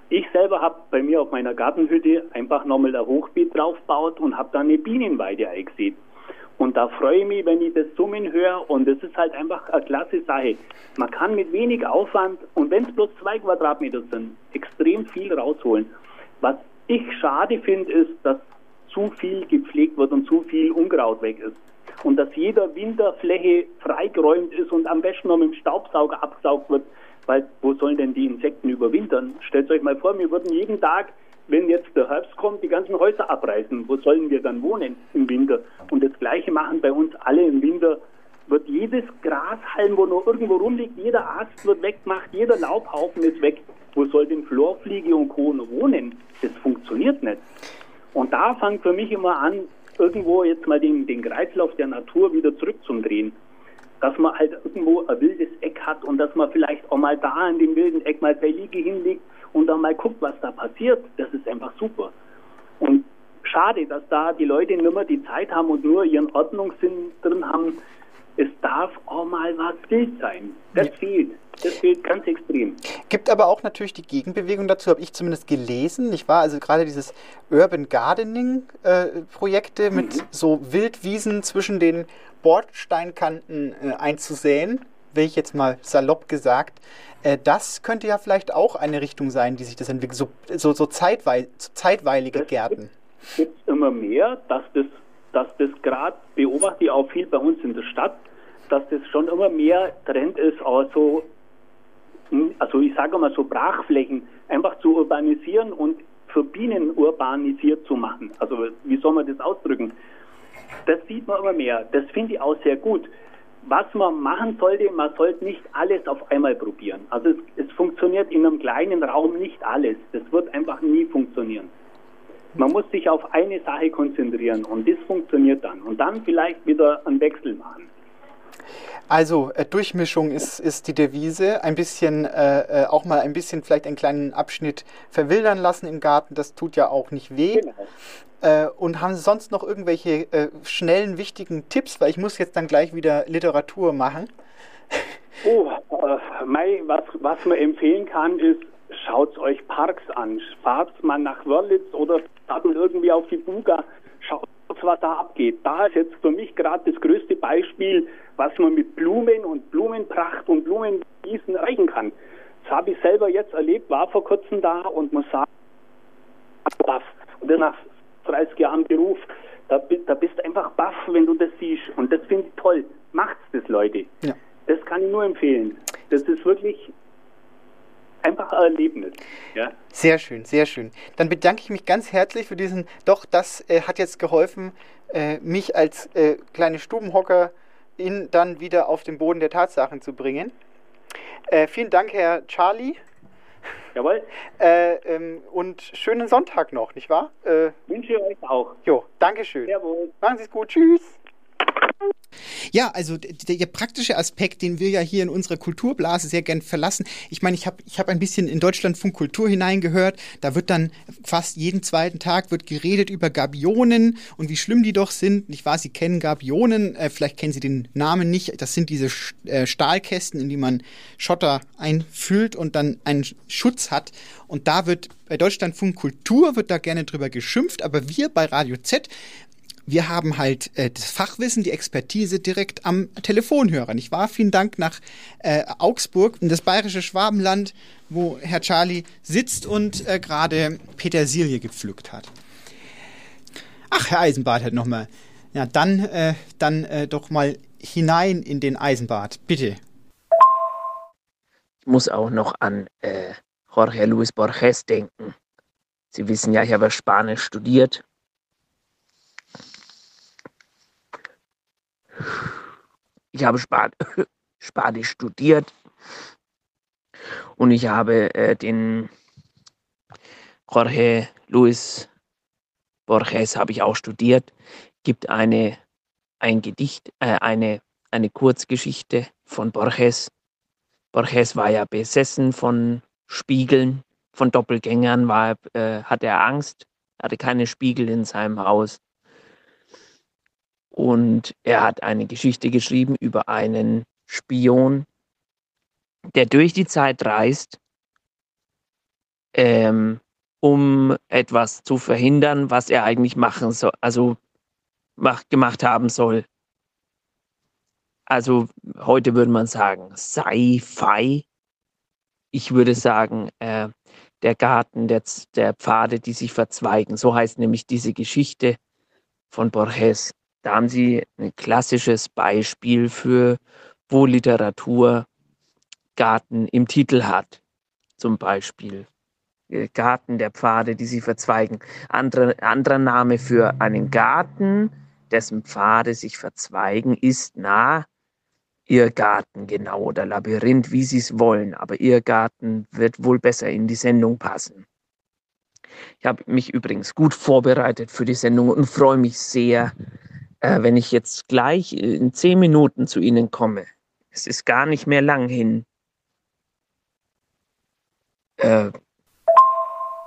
Ich selber habe bei mir auf meiner Gartenhütte einfach nochmal ein Hochbeet draufgebaut und habe da eine Bienenweide eingesät. Und da freue ich mich, wenn ich das Summen höre. Und das ist halt einfach eine klasse Sache. Man kann mit wenig Aufwand und wenn es bloß zwei Quadratmeter sind, extrem viel rausholen. Was ich schade finde, ist, dass zu viel gepflegt wird und zu viel Unkraut weg ist. Und dass jeder Winterfläche freigeräumt ist und am besten noch mit dem Staubsauger abgesaugt wird. Weil wo sollen denn die Insekten überwintern? Stellt euch mal vor, wir würden jeden Tag wenn jetzt der Herbst kommt, die ganzen Häuser abreißen, wo sollen wir dann wohnen im Winter? Und das Gleiche machen bei uns alle im Winter. Wird jedes Grashalm, wo noch irgendwo rumliegt, jeder Ast wird weggemacht, jeder Laubhaufen ist weg. Wo soll denn Florfliege und Co. noch wohnen? Das funktioniert nicht. Und da fängt für mich immer an, irgendwo jetzt mal den, den Kreislauf der Natur wieder zurückzudrehen. Dass man halt irgendwo ein wildes Eck hat und dass man vielleicht auch mal da in dem wilden Eck mal seine Liege hinlegt und dann mal guckt, was da passiert. Das ist einfach super. Und schade, dass da die Leute nicht mehr die Zeit haben und nur ihren Ordnungssinn drin haben. Es darf auch mal was wild sein. Das ja. fehlt. Das fehlt ganz extrem. Gibt aber auch natürlich die Gegenbewegung dazu, habe ich zumindest gelesen, nicht wahr? Also gerade dieses Urban Gardening äh, mhm. mit so Wildwiesen zwischen den Bordsteinkanten äh, einzusäen, will ich jetzt mal salopp gesagt. Äh, das könnte ja vielleicht auch eine Richtung sein, die sich das entwickelt, so, so, so zeitweil, zeitweilige das Gärten. Es gibt immer mehr, dass das, dass das gerade, beobachte ich auch viel bei uns in der Stadt, dass das schon immer mehr Trend ist, also, also ich sage mal so Brachflächen einfach zu urbanisieren und für Bienen urbanisiert zu machen. Also wie soll man das ausdrücken? Das sieht man immer mehr. Das finde ich auch sehr gut was man machen sollte, man sollte nicht alles auf einmal probieren. Also es, es, funktioniert in einem kleinen Raum nicht alles. Das wird einfach nie funktionieren. Man muss sich auf eine Sache konzentrieren und das funktioniert dann. Und dann vielleicht wieder einen Wechsel machen. Also äh, Durchmischung ist, ist die Devise. Ein bisschen, äh, äh, auch mal ein bisschen vielleicht einen kleinen Abschnitt verwildern lassen im Garten. Das tut ja auch nicht weh. Genau. Äh, und haben Sie sonst noch irgendwelche schnellen, wichtigen Tipps? Weil ich muss jetzt dann gleich wieder Literatur machen. Oh, Mai, was, was man empfehlen kann, ist, schaut euch Parks an. Fahrt mal nach Wörlitz oder fahrt mal irgendwie auf die Buga. Schaut, was da abgeht. Da ist jetzt für mich gerade das größte Beispiel, was man mit Blumen und Blumenpracht und Blumengießen erreichen kann. Das habe ich selber jetzt erlebt, war vor kurzem da und muss sagen, das. Und nach 30 Jahren Beruf, da, da bist du einfach baff, wenn du das siehst. Und das finde ich toll. Macht's das, Leute. Ja. Das kann ich nur empfehlen. Das ist wirklich einfach ein Erlebnis. Ja? Sehr schön, sehr schön. Dann bedanke ich mich ganz herzlich für diesen, doch, das äh, hat jetzt geholfen, äh, mich als äh, kleine Stubenhocker in, dann wieder auf den Boden der Tatsachen zu bringen. Äh, vielen Dank, Herr Charlie. Jawohl. Äh, ähm, und schönen Sonntag noch, nicht wahr? Äh, Wünsche ich euch auch. Jo, Dankeschön. Servus. Machen Sie es gut. Tschüss. Ja, also der, der, praktische Aspekt, den wir ja hier in unserer Kulturblase sehr gern verlassen. Ich meine, ich habe ich hab ein bisschen in Deutschlandfunk Kultur hineingehört. Da wird dann fast jeden zweiten Tag wird geredet über Gabionen und wie schlimm die doch sind. Ich weiß, Sie kennen Gabionen, äh, vielleicht kennen Sie den Namen nicht. Das sind diese äh, Stahlkästen, in die man Schotter einfüllt und dann einen Schutz hat. Und da wird bei Deutschlandfunk Kultur wird da gerne drüber geschimpft, aber wir bei Radio Z wir haben halt äh, das Fachwissen, die Expertise direkt am Telefonhörer, nicht wahr? Vielen Dank nach äh, Augsburg, in das bayerische Schwabenland, wo Herr Charlie sitzt und äh, gerade Petersilie gepflückt hat. Ach, Herr Eisenbart hat nochmal. Ja, dann, äh, dann äh, doch mal hinein in den Eisenbart, bitte. Ich muss auch noch an äh, Jorge Luis Borges denken. Sie wissen ja, ich habe Spanisch studiert Ich habe Span Spanisch studiert und ich habe äh, den Jorge Luis Borges habe ich auch studiert. Gibt eine ein Gedicht, äh, eine eine Kurzgeschichte von Borges. Borges war ja besessen von Spiegeln, von Doppelgängern, war, äh, hatte er Angst, hatte keine Spiegel in seinem Haus. Und er hat eine Geschichte geschrieben über einen Spion, der durch die Zeit reist, ähm, um etwas zu verhindern, was er eigentlich machen soll, also mach, gemacht haben soll. Also heute würde man sagen Sci-Fi. Ich würde sagen, äh, der Garten der, der Pfade, die sich verzweigen. So heißt nämlich diese Geschichte von Borges. Da haben Sie ein klassisches Beispiel für, wo Literatur Garten im Titel hat. Zum Beispiel äh, Garten der Pfade, die sie verzweigen. Andere, anderer Name für einen Garten, dessen Pfade sich verzweigen, ist nah Irrgarten, genau, oder Labyrinth, wie Sie es wollen. Aber Irrgarten wird wohl besser in die Sendung passen. Ich habe mich übrigens gut vorbereitet für die Sendung und freue mich sehr, äh, wenn ich jetzt gleich in zehn Minuten zu Ihnen komme. Es ist gar nicht mehr lang hin. Äh,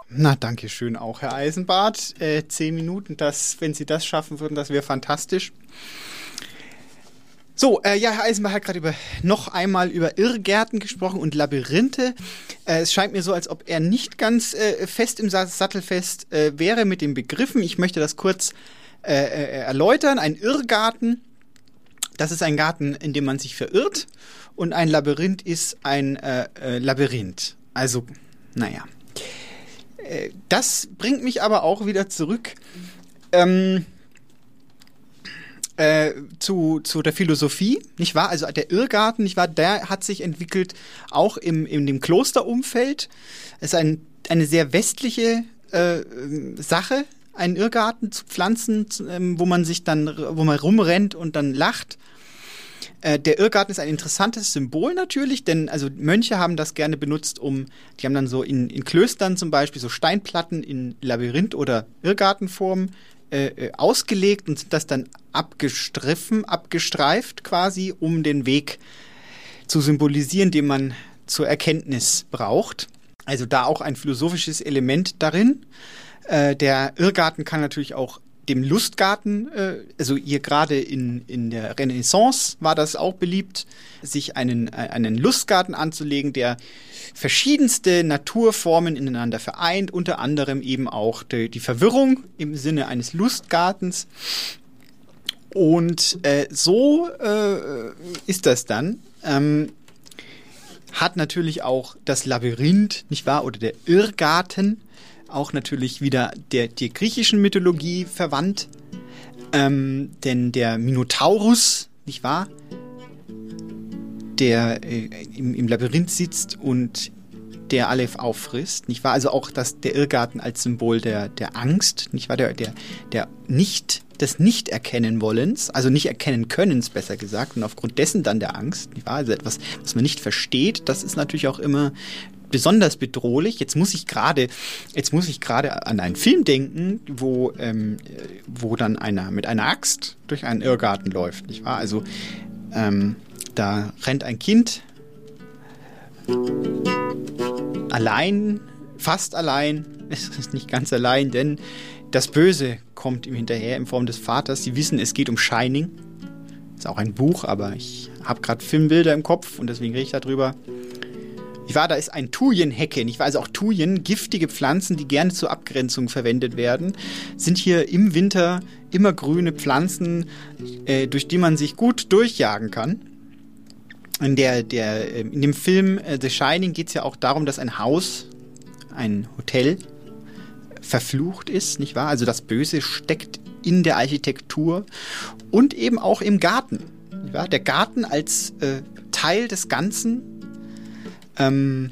na, danke schön auch, Herr Eisenbart. Äh, zehn Minuten, das, wenn Sie das schaffen würden, das wäre fantastisch. So, äh, ja, Herr Eisenbach hat gerade über noch einmal über Irrgärten gesprochen und Labyrinthe. Äh, es scheint mir so, als ob er nicht ganz äh, fest im Sattelfest äh, wäre mit den Begriffen. Ich möchte das kurz äh, äh, erläutern. Ein Irrgarten, das ist ein Garten, in dem man sich verirrt, und ein Labyrinth ist ein Labyrinth. Also, naja. das bringt mich aber auch wieder zurück. Ähm, äh, zu, zu der Philosophie, nicht wahr? Also der Irrgarten, nicht wahr? Der hat sich entwickelt auch im, in dem Klosterumfeld. Es ist ein, eine sehr westliche äh, Sache, einen Irrgarten zu pflanzen, ähm, wo man sich dann, wo man rumrennt und dann lacht. Äh, der Irrgarten ist ein interessantes Symbol natürlich, denn also Mönche haben das gerne benutzt, um, die haben dann so in, in Klöstern zum Beispiel so Steinplatten in Labyrinth- oder Irrgartenform äh, äh, ausgelegt und sind das dann abgestriffen, abgestreift quasi, um den Weg zu symbolisieren, den man zur Erkenntnis braucht. Also da auch ein philosophisches Element darin. Äh, der Irrgarten kann natürlich auch dem Lustgarten, äh, also hier gerade in, in der Renaissance war das auch beliebt, sich einen, äh, einen Lustgarten anzulegen, der verschiedenste Naturformen ineinander vereint, unter anderem eben auch die, die Verwirrung im Sinne eines Lustgartens. Und äh, so äh, ist das dann. Ähm, hat natürlich auch das Labyrinth, nicht wahr, oder der Irrgarten, auch natürlich wieder der, der griechischen Mythologie verwandt. Ähm, denn der Minotaurus, nicht wahr, der äh, im, im Labyrinth sitzt und der alle auffrisst, nicht wahr? Also auch das, der Irrgarten als Symbol der, der Angst, nicht wahr? Der, der, der nicht, des Nicht-Erkennen-Wollens, also nicht erkennen Könnens, besser gesagt, und aufgrund dessen dann der Angst, nicht wahr? Also etwas, was man nicht versteht, das ist natürlich auch immer besonders bedrohlich. Jetzt muss ich gerade, jetzt muss ich gerade an einen Film denken, wo, ähm, wo dann einer mit einer Axt durch einen Irrgarten läuft, nicht wahr? Also ähm, da rennt ein Kind allein, fast allein, es ist nicht ganz allein, denn das Böse kommt ihm hinterher in Form des Vaters. Sie wissen, es geht um Shining. Ist auch ein Buch, aber ich habe gerade Filmbilder im Kopf und deswegen rede ich darüber. Ich war, da ist ein Thujenhecke. Ich weiß also auch Thujen, giftige Pflanzen, die gerne zur Abgrenzung verwendet werden, sind hier im Winter immer grüne Pflanzen, äh, durch die man sich gut durchjagen kann in, der, der, ähm, in dem Film äh, The Shining geht es ja auch darum, dass ein Haus, ein Hotel, verflucht ist, nicht wahr? Also das Böse steckt in der Architektur und eben auch im Garten. Nicht wahr? Der Garten als äh, Teil des Ganzen. Ähm,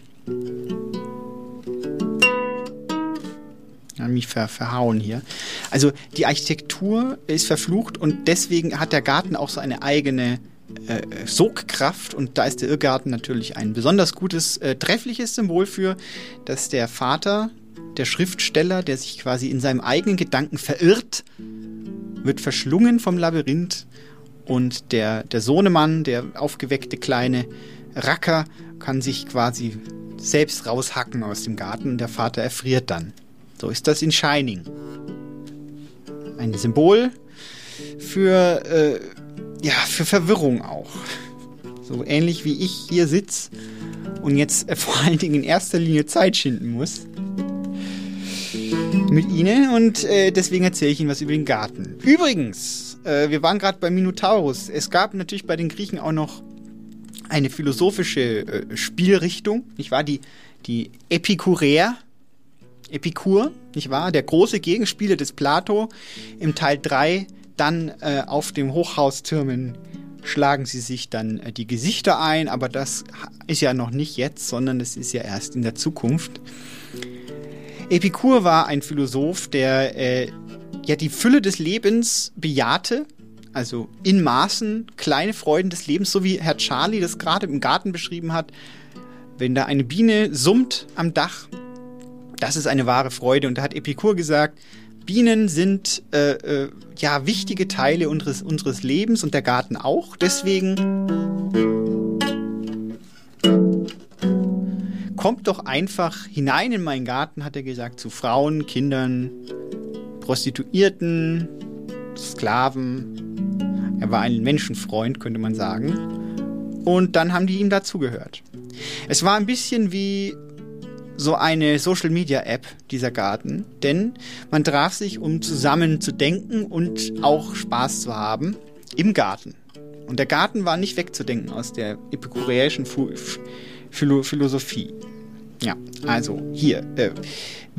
mich ver, verhauen hier. Also die Architektur ist verflucht und deswegen hat der Garten auch so eine eigene äh, Sogkraft und da ist der Irrgarten natürlich ein besonders gutes, äh, treffliches Symbol für, dass der Vater, der Schriftsteller, der sich quasi in seinem eigenen Gedanken verirrt, wird verschlungen vom Labyrinth und der, der Sohnemann, der aufgeweckte kleine Racker, kann sich quasi selbst raushacken aus dem Garten und der Vater erfriert dann. So ist das in Shining. Ein Symbol für, äh, ja, für Verwirrung auch. So ähnlich wie ich hier sitze und jetzt vor allen Dingen in erster Linie Zeit schinden muss mit Ihnen und äh, deswegen erzähle ich Ihnen was über den Garten. Übrigens, äh, wir waren gerade bei Minotaurus. Es gab natürlich bei den Griechen auch noch eine philosophische äh, Spielrichtung, nicht wahr? Die, die Epikureer, Epikur, nicht wahr? Der große Gegenspieler des Plato im Teil 3, dann äh, auf dem Hochhaustürmen schlagen sie sich dann äh, die Gesichter ein, aber das ist ja noch nicht jetzt, sondern es ist ja erst in der Zukunft. Epikur war ein Philosoph, der äh, ja die Fülle des Lebens bejahte, also in Maßen kleine Freuden des Lebens, so wie Herr Charlie das gerade im Garten beschrieben hat. Wenn da eine Biene summt am Dach, das ist eine wahre Freude. Und da hat Epikur gesagt, Bienen sind äh, äh, ja wichtige Teile unseres, unseres Lebens und der Garten auch. Deswegen kommt doch einfach hinein in meinen Garten, hat er gesagt, zu Frauen, Kindern, Prostituierten, Sklaven. Er war ein Menschenfreund, könnte man sagen. Und dann haben die ihm dazugehört. Es war ein bisschen wie so eine Social Media App, dieser Garten, denn man traf sich, um zusammen zu denken und auch Spaß zu haben im Garten. Und der Garten war nicht wegzudenken aus der epikureischen Philosophie. Ja, also hier. Äh,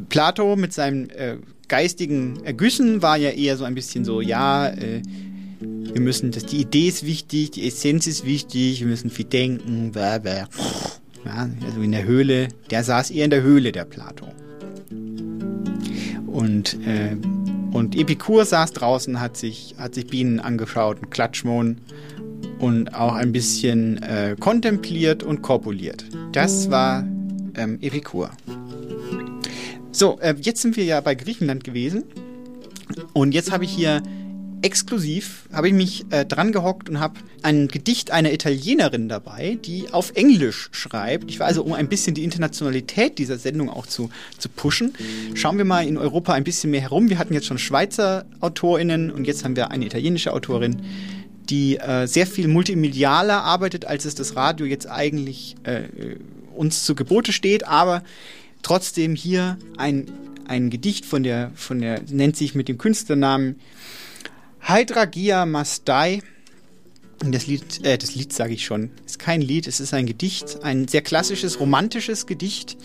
Plato mit seinem äh, geistigen Ergüssen war ja eher so ein bisschen so, ja, äh, wir müssen, das, die Idee ist wichtig, die Essenz ist wichtig, wir müssen viel denken, blah, blah. Ja, also in der Höhle, der saß eher in der Höhle, der Plato. Und, äh, und Epikur saß draußen, hat sich, hat sich Bienen angeschaut, und Klatschmohn und auch ein bisschen äh, kontempliert und korpuliert. Das war ähm, Epikur. So, äh, jetzt sind wir ja bei Griechenland gewesen. Und jetzt habe ich hier exklusiv, habe ich mich äh, dran gehockt und habe ein Gedicht einer Italienerin dabei, die auf Englisch schreibt. Ich war also, um ein bisschen die Internationalität dieser Sendung auch zu, zu pushen. Schauen wir mal in Europa ein bisschen mehr herum. Wir hatten jetzt schon Schweizer AutorInnen und jetzt haben wir eine italienische Autorin, die äh, sehr viel multimedialer arbeitet, als es das Radio jetzt eigentlich äh, uns zu Gebote steht, aber trotzdem hier ein, ein Gedicht von der, von der, nennt sich mit dem Künstlernamen Hydragia Mastai. Das Lied, äh, das Lied sage ich schon, ist kein Lied, es ist ein Gedicht, ein sehr klassisches, romantisches Gedicht.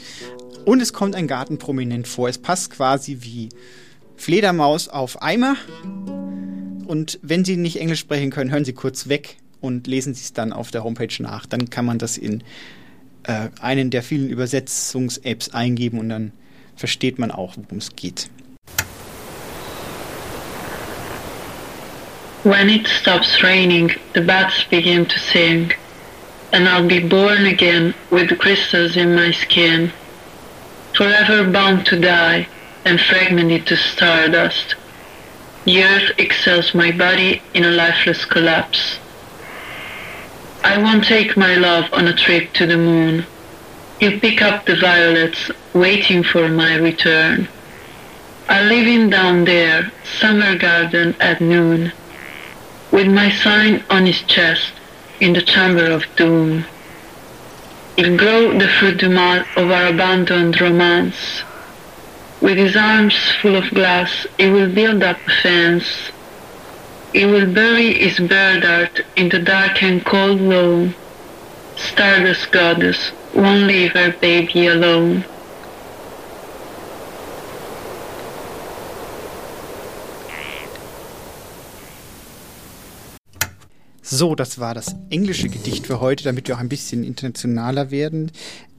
Und es kommt ein Garten prominent vor. Es passt quasi wie Fledermaus auf Eimer. Und wenn Sie nicht Englisch sprechen können, hören Sie kurz weg und lesen Sie es dann auf der Homepage nach. Dann kann man das in äh, einen der vielen Übersetzungs-Apps eingeben und dann versteht man auch, worum es geht. When it stops raining, the bats begin to sing, and I'll be born again with crystals in my skin, forever bound to die and fragmented to stardust. The earth excels my body in a lifeless collapse. I won't take my love on a trip to the moon. You pick up the violets, waiting for my return. I live in down there, summer garden at noon, with my sign on his chest, in the chamber of doom. He'll grow the fruit du mal of our abandoned romance. With his arms full of glass, he will build up a fence he will bury his bird art in the dark and cold loam. Stardust goddess won't leave her baby alone. So, das war das englische Gedicht für heute, damit wir auch ein bisschen internationaler werden.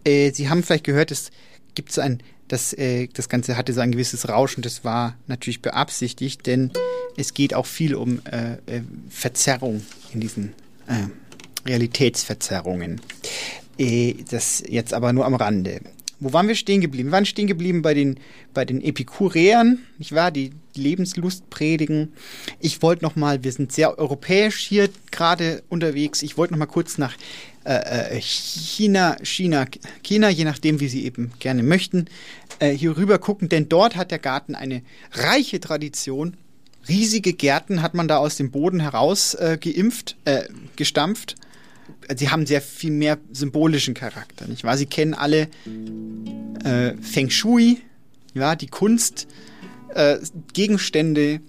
Äh, Sie haben vielleicht gehört, es gibt so ein das, äh, das Ganze hatte so ein gewisses Rauschen, das war natürlich beabsichtigt, denn es geht auch viel um äh, äh, Verzerrung in diesen äh, Realitätsverzerrungen. Äh, das jetzt aber nur am Rande. Wo waren wir stehen geblieben? Wir waren stehen geblieben bei den, bei den Epikureern, nicht wahr? Die Lebenslust predigen. Ich wollte noch mal, wir sind sehr europäisch hier gerade unterwegs. Ich wollte noch mal kurz nach äh, äh, China, China, China, je nachdem, wie Sie eben gerne möchten, äh, hier rüber gucken, denn dort hat der Garten eine reiche Tradition, riesige Gärten hat man da aus dem Boden heraus äh, geimpft, äh, gestampft. Sie haben sehr viel mehr symbolischen Charakter, nicht wahr? Sie kennen alle äh, Feng Shui, ja, die Kunst, Gegenstände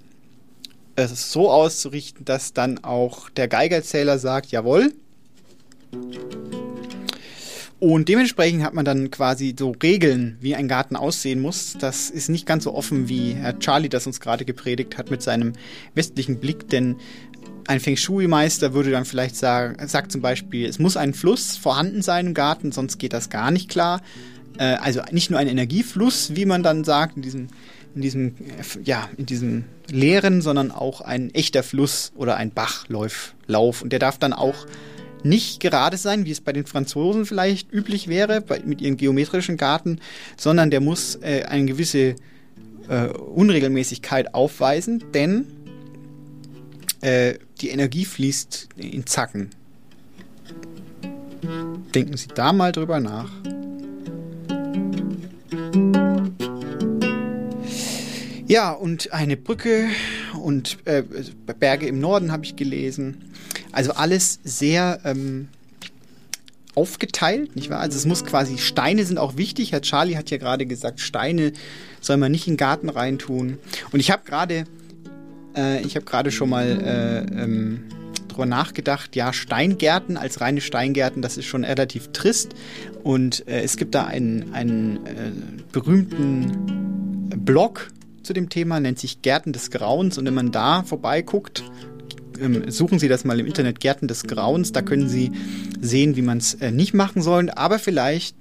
so auszurichten, dass dann auch der Geigerzähler sagt, jawohl. Und dementsprechend hat man dann quasi so Regeln, wie ein Garten aussehen muss. Das ist nicht ganz so offen, wie Herr Charlie das uns gerade gepredigt hat mit seinem westlichen Blick, denn ein Feng Shui-Meister würde dann vielleicht sagen, sagt zum Beispiel, es muss ein Fluss vorhanden sein im Garten, sonst geht das gar nicht klar. Äh, also nicht nur ein Energiefluss, wie man dann sagt, in diesem, in diesem, ja, in diesem leeren, sondern auch ein echter Fluss oder ein Bachlauf. Lauf. Und der darf dann auch nicht gerade sein, wie es bei den Franzosen vielleicht üblich wäre, bei, mit ihren geometrischen Garten, sondern der muss äh, eine gewisse äh, Unregelmäßigkeit aufweisen, denn äh, die Energie fließt in Zacken. Denken Sie da mal drüber nach. Ja, und eine Brücke und äh, Berge im Norden habe ich gelesen. Also alles sehr ähm, aufgeteilt, nicht wahr? Also es muss quasi, Steine sind auch wichtig. Herr Charlie hat ja gerade gesagt, Steine soll man nicht in den Garten reintun. Und ich habe gerade, äh, ich habe gerade schon mal äh, ähm, drüber nachgedacht, ja, Steingärten als reine Steingärten, das ist schon relativ trist. Und äh, es gibt da einen, einen äh, berühmten Blog zu dem Thema, nennt sich Gärten des Grauens. Und wenn man da vorbeiguckt, suchen Sie das mal im Internet Gärten des Grauens. Da können Sie sehen, wie man es äh, nicht machen soll. Aber vielleicht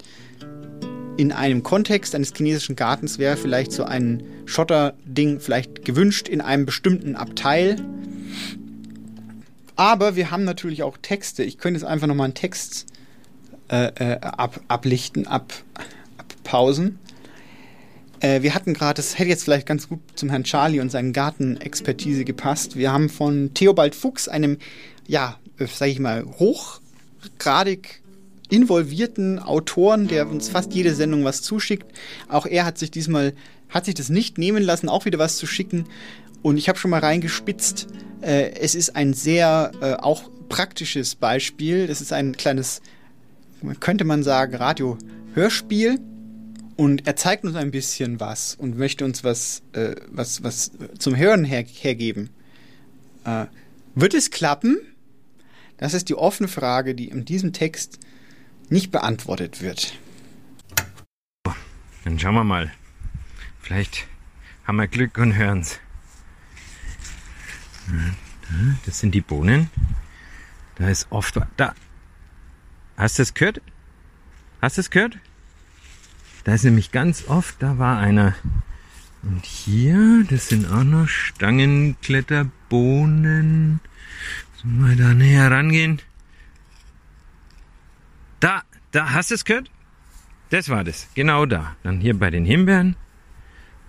in einem Kontext eines chinesischen Gartens wäre vielleicht so ein Schotterding vielleicht gewünscht in einem bestimmten Abteil. Aber wir haben natürlich auch Texte. Ich könnte jetzt einfach nochmal einen Text äh, äh, ab, ablichten, ab, abpausen. Äh, wir hatten gerade, das hätte jetzt vielleicht ganz gut zum Herrn Charlie und seinen Gartenexpertise gepasst. Wir haben von Theobald Fuchs, einem, ja, äh, sag ich mal, hochgradig involvierten Autoren, der uns fast jede Sendung was zuschickt. Auch er hat sich diesmal, hat sich das nicht nehmen lassen, auch wieder was zu schicken. Und ich habe schon mal reingespitzt. Äh, es ist ein sehr äh, auch praktisches Beispiel. Das ist ein kleines, könnte man sagen, Radio-Hörspiel und er zeigt uns ein bisschen was und möchte uns was, äh, was, was zum Hören her hergeben. Äh, wird es klappen? Das ist die offene Frage, die in diesem Text nicht beantwortet wird. Dann schauen wir mal. Vielleicht haben wir Glück und hören's. Das sind die Bohnen. Da ist oft. Da. Hast du es gehört? Hast du es gehört? Da ist nämlich ganz oft, da war einer. Und hier, das sind auch noch Stangenkletterbohnen. Sollen wir da näher rangehen? Da, da, hast du es gehört? Das war das, genau da. Dann hier bei den Himbeeren.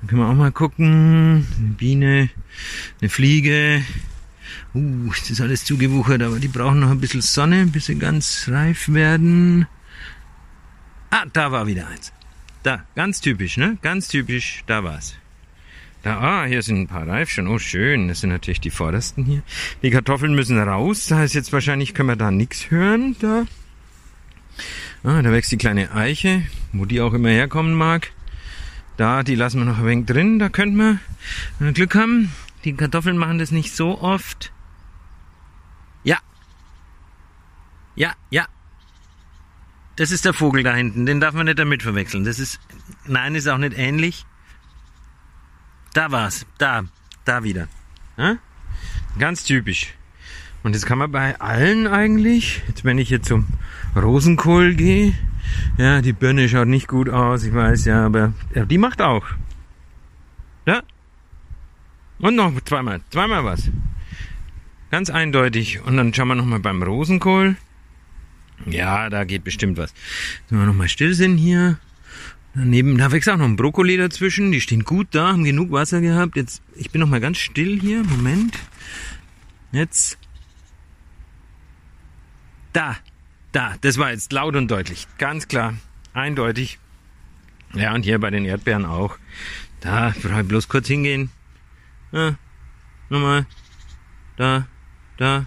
Dann können wir auch mal gucken. Eine Biene, eine Fliege. Uh, das ist alles zugewuchert, aber die brauchen noch ein bisschen Sonne, bis sie ganz reif werden. Ah, da war wieder eins. Da, ganz typisch, ne? Ganz typisch, da war's. Da, ah, hier sind ein paar Reif schon. Oh, schön. Das sind natürlich die vordersten hier. Die Kartoffeln müssen raus. Da ist jetzt wahrscheinlich, können wir da nichts hören. Da. Ah, da wächst die kleine Eiche, wo die auch immer herkommen mag. Da, die lassen wir noch ein wenig drin. Da könnten wir wir Glück haben. Die Kartoffeln machen das nicht so oft. Ja. Ja, ja, das ist der Vogel da hinten, den darf man nicht damit verwechseln. Das ist, nein, ist auch nicht ähnlich. Da war's, da, da wieder. Ja? Ganz typisch. Und das kann man bei allen eigentlich. Jetzt, wenn ich hier zum Rosenkohl gehe, ja, die Birne schaut nicht gut aus, ich weiß, ja, aber ja, die macht auch. Ja? Und noch zweimal, zweimal was. Ganz eindeutig. Und dann schauen wir nochmal beim Rosenkohl. Ja, da geht bestimmt was. Wenn wir nochmal still sind hier. Daneben, da wächst auch noch ein Brokkoli dazwischen. Die stehen gut da, haben genug Wasser gehabt. Jetzt, ich bin nochmal ganz still hier. Moment. Jetzt. Da. Da. Das war jetzt laut und deutlich. Ganz klar. Eindeutig. Ja, und hier bei den Erdbeeren auch. Da, bloß kurz hingehen. Ja. Nochmal. Da, da.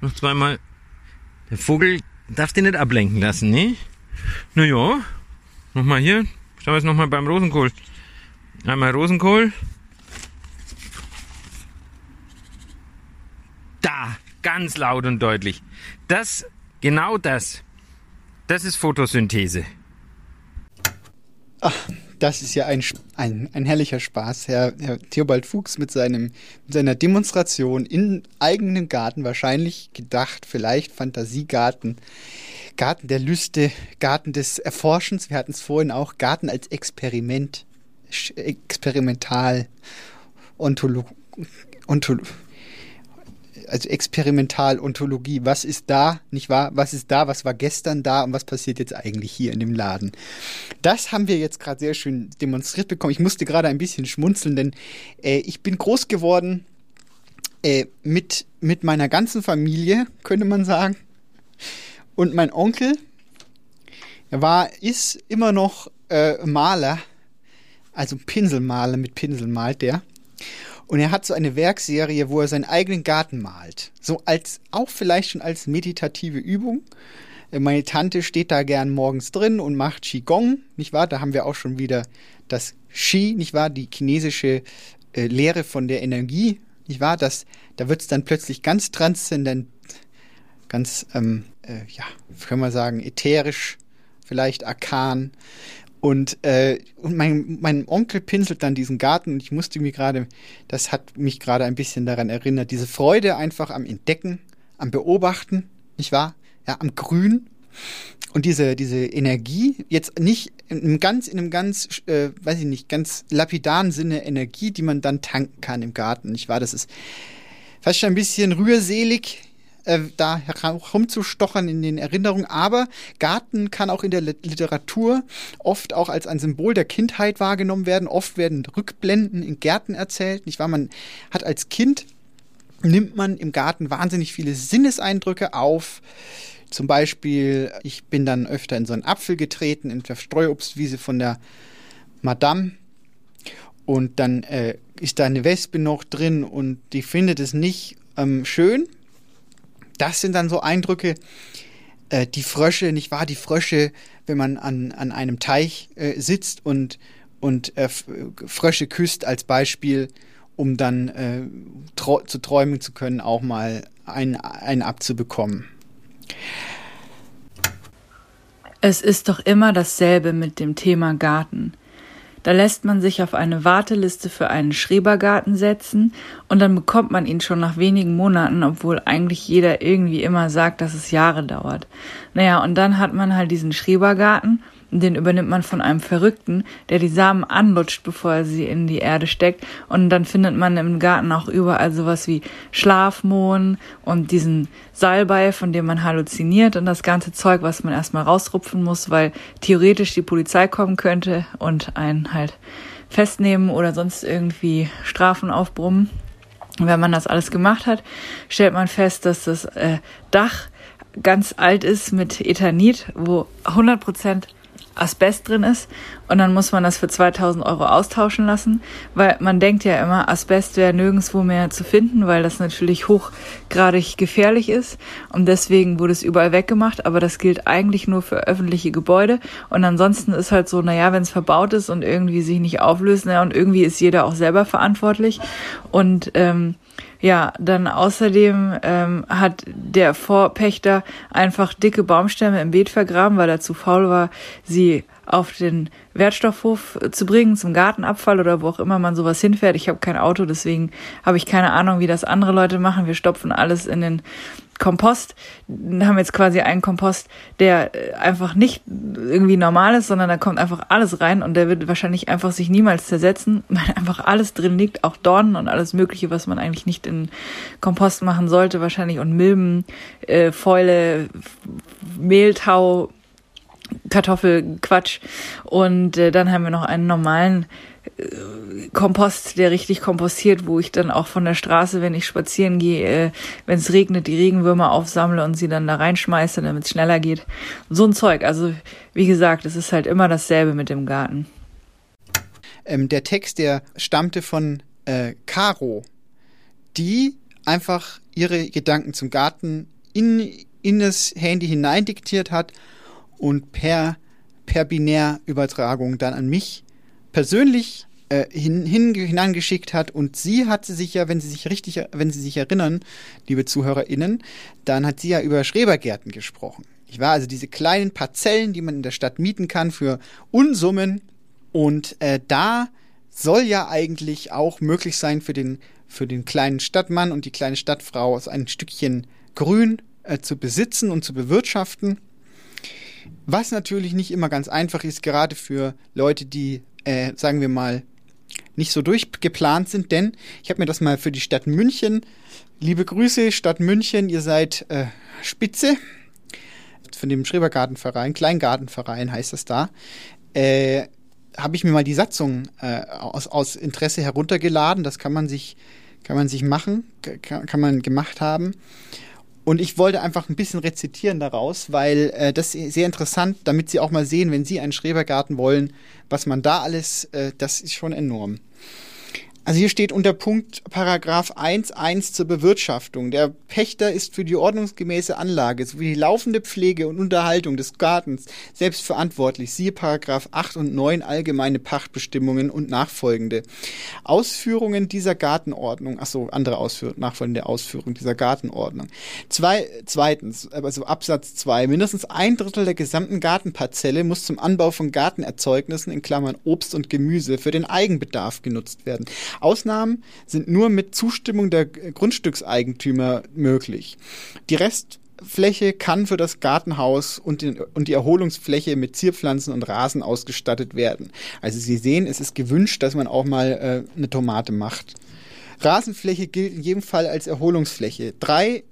Noch zweimal. Der Vogel darf den nicht ablenken lassen, ne? Na ja. Nochmal hier. Schauen wir jetzt nochmal beim Rosenkohl. Einmal Rosenkohl. Da, ganz laut und deutlich. Das, genau das. Das ist Photosynthese. Ach, das ist ja ein, ein, ein herrlicher Spaß. Herr, Herr Theobald Fuchs mit, seinem, mit seiner Demonstration in eigenen Garten, wahrscheinlich gedacht, vielleicht Fantasiegarten, Garten der Lüste, Garten des Erforschens. Wir hatten es vorhin auch, Garten als Experiment, experimental, Ontolo, Ontolo, also Experimentalontologie. Was ist da, nicht wahr? Was ist da, was war gestern da und was passiert jetzt eigentlich hier in dem Laden? Das haben wir jetzt gerade sehr schön demonstriert bekommen. Ich musste gerade ein bisschen schmunzeln, denn äh, ich bin groß geworden äh, mit, mit meiner ganzen Familie, könnte man sagen. Und mein Onkel war, ist immer noch äh, Maler, also Pinselmaler mit Pinsel malt der. Und er hat so eine Werkserie, wo er seinen eigenen Garten malt. So als, auch vielleicht schon als meditative Übung. Äh, meine Tante steht da gern morgens drin und macht Qigong, nicht wahr? Da haben wir auch schon wieder das Qi, nicht wahr? Die chinesische äh, Lehre von der Energie, nicht wahr? Das, da wird es dann plötzlich ganz transzendent, ganz, ähm, äh, ja, können wir sagen, ätherisch, vielleicht arkan. Und, äh, und mein, mein Onkel pinselt dann diesen Garten und ich musste mir gerade, das hat mich gerade ein bisschen daran erinnert, diese Freude einfach am Entdecken, am Beobachten, nicht wahr? Ja, am Grün. Und diese, diese Energie, jetzt nicht in einem ganz, in einem ganz, äh, weiß ich nicht, ganz lapidaren Sinne Energie, die man dann tanken kann im Garten, nicht wahr? Das ist fast schon ein bisschen rührselig, äh, da herumzustochern in den Erinnerungen. Aber Garten kann auch in der Literatur oft auch als ein Symbol der Kindheit wahrgenommen werden. Oft werden Rückblenden in Gärten erzählt, nicht wahr? Man hat als Kind nimmt man im Garten wahnsinnig viele Sinneseindrücke auf. Zum Beispiel, ich bin dann öfter in so einen Apfel getreten, in der Streuobstwiese von der Madame. Und dann äh, ist da eine Wespe noch drin und die findet es nicht ähm, schön das sind dann so Eindrücke. Äh, die Frösche, nicht wahr? Die Frösche, wenn man an, an einem Teich äh, sitzt und, und äh, Frösche küsst als Beispiel, um dann äh, zu träumen zu können, auch mal einen, einen abzubekommen. Es ist doch immer dasselbe mit dem Thema Garten. Da lässt man sich auf eine Warteliste für einen Schrebergarten setzen und dann bekommt man ihn schon nach wenigen Monaten, obwohl eigentlich jeder irgendwie immer sagt, dass es Jahre dauert. Naja, und dann hat man halt diesen Schrebergarten den übernimmt man von einem Verrückten, der die Samen anlutscht, bevor er sie in die Erde steckt. Und dann findet man im Garten auch überall sowas wie Schlafmohn und diesen Salbei, von dem man halluziniert und das ganze Zeug, was man erstmal rausrupfen muss, weil theoretisch die Polizei kommen könnte und einen halt festnehmen oder sonst irgendwie Strafen aufbrummen. wenn man das alles gemacht hat, stellt man fest, dass das äh, Dach ganz alt ist mit Ethanit, wo 100 Prozent Asbest drin ist. Und dann muss man das für 2000 Euro austauschen lassen, weil man denkt ja immer, Asbest wäre nirgendwo mehr zu finden, weil das natürlich hochgradig gefährlich ist. Und deswegen wurde es überall weggemacht, aber das gilt eigentlich nur für öffentliche Gebäude. Und ansonsten ist halt so, naja, wenn es verbaut ist und irgendwie sich nicht auflöst, naja, und irgendwie ist jeder auch selber verantwortlich. Und ähm, ja, dann außerdem ähm, hat der Vorpächter einfach dicke Baumstämme im Beet vergraben, weil er zu faul war, sie auf den Wertstoffhof zu bringen, zum Gartenabfall oder wo auch immer man sowas hinfährt. Ich habe kein Auto, deswegen habe ich keine Ahnung, wie das andere Leute machen. Wir stopfen alles in den Kompost, haben jetzt quasi einen Kompost, der äh, einfach nicht irgendwie normal ist, sondern da kommt einfach alles rein und der wird wahrscheinlich einfach sich niemals zersetzen, weil einfach alles drin liegt, auch Dornen und alles Mögliche, was man eigentlich nicht in Kompost machen sollte, wahrscheinlich und Milben, äh, Fäule, Mehltau, Kartoffelquatsch und äh, dann haben wir noch einen normalen Kompost, der richtig kompostiert, wo ich dann auch von der Straße, wenn ich spazieren gehe, äh, wenn es regnet, die Regenwürmer aufsammle und sie dann da reinschmeiße, damit es schneller geht. So ein Zeug. Also wie gesagt, es ist halt immer dasselbe mit dem Garten. Ähm, der Text, der stammte von äh, Caro. die einfach ihre Gedanken zum Garten in, in das Handy hineindiktiert hat und per, per Binärübertragung dann an mich persönlich äh, hin, hin, hineingeschickt hat und sie hatte sich ja, wenn Sie sich richtig, wenn Sie sich erinnern, liebe ZuhörerInnen, dann hat sie ja über Schrebergärten gesprochen. Ich war also diese kleinen Parzellen, die man in der Stadt mieten kann für Unsummen und äh, da soll ja eigentlich auch möglich sein für den für den kleinen Stadtmann und die kleine Stadtfrau so ein Stückchen Grün äh, zu besitzen und zu bewirtschaften. Was natürlich nicht immer ganz einfach ist, gerade für Leute, die, äh, sagen wir mal, nicht so durchgeplant sind, denn ich habe mir das mal für die Stadt München, liebe Grüße, Stadt München, ihr seid äh, Spitze von dem Schrebergartenverein, Kleingartenverein heißt das da, äh, habe ich mir mal die Satzung äh, aus, aus Interesse heruntergeladen. Das kann man sich, kann man sich machen, kann, kann man gemacht haben. Und ich wollte einfach ein bisschen rezitieren daraus, weil äh, das ist sehr interessant, damit Sie auch mal sehen, wenn Sie einen Schrebergarten wollen, was man da alles, äh, das ist schon enorm. Also hier steht unter Punkt Paragraph 1.1 zur Bewirtschaftung. Der Pächter ist für die ordnungsgemäße Anlage sowie die laufende Pflege und Unterhaltung des Gartens selbst verantwortlich. Siehe Paragraph 8 und 9 allgemeine Pachtbestimmungen und nachfolgende. Ausführungen dieser Gartenordnung, ach so, andere Ausführungen, nachfolgende Ausführung dieser Gartenordnung. Zwei, zweitens, also Absatz 2, mindestens ein Drittel der gesamten Gartenparzelle muss zum Anbau von Gartenerzeugnissen in Klammern Obst und Gemüse für den Eigenbedarf genutzt werden. Ausnahmen sind nur mit Zustimmung der Grundstückseigentümer möglich. Die Restfläche kann für das Gartenhaus und, den, und die Erholungsfläche mit Zierpflanzen und Rasen ausgestattet werden. Also Sie sehen, es ist gewünscht, dass man auch mal äh, eine Tomate macht. Rasenfläche gilt in jedem Fall als Erholungsfläche. Drei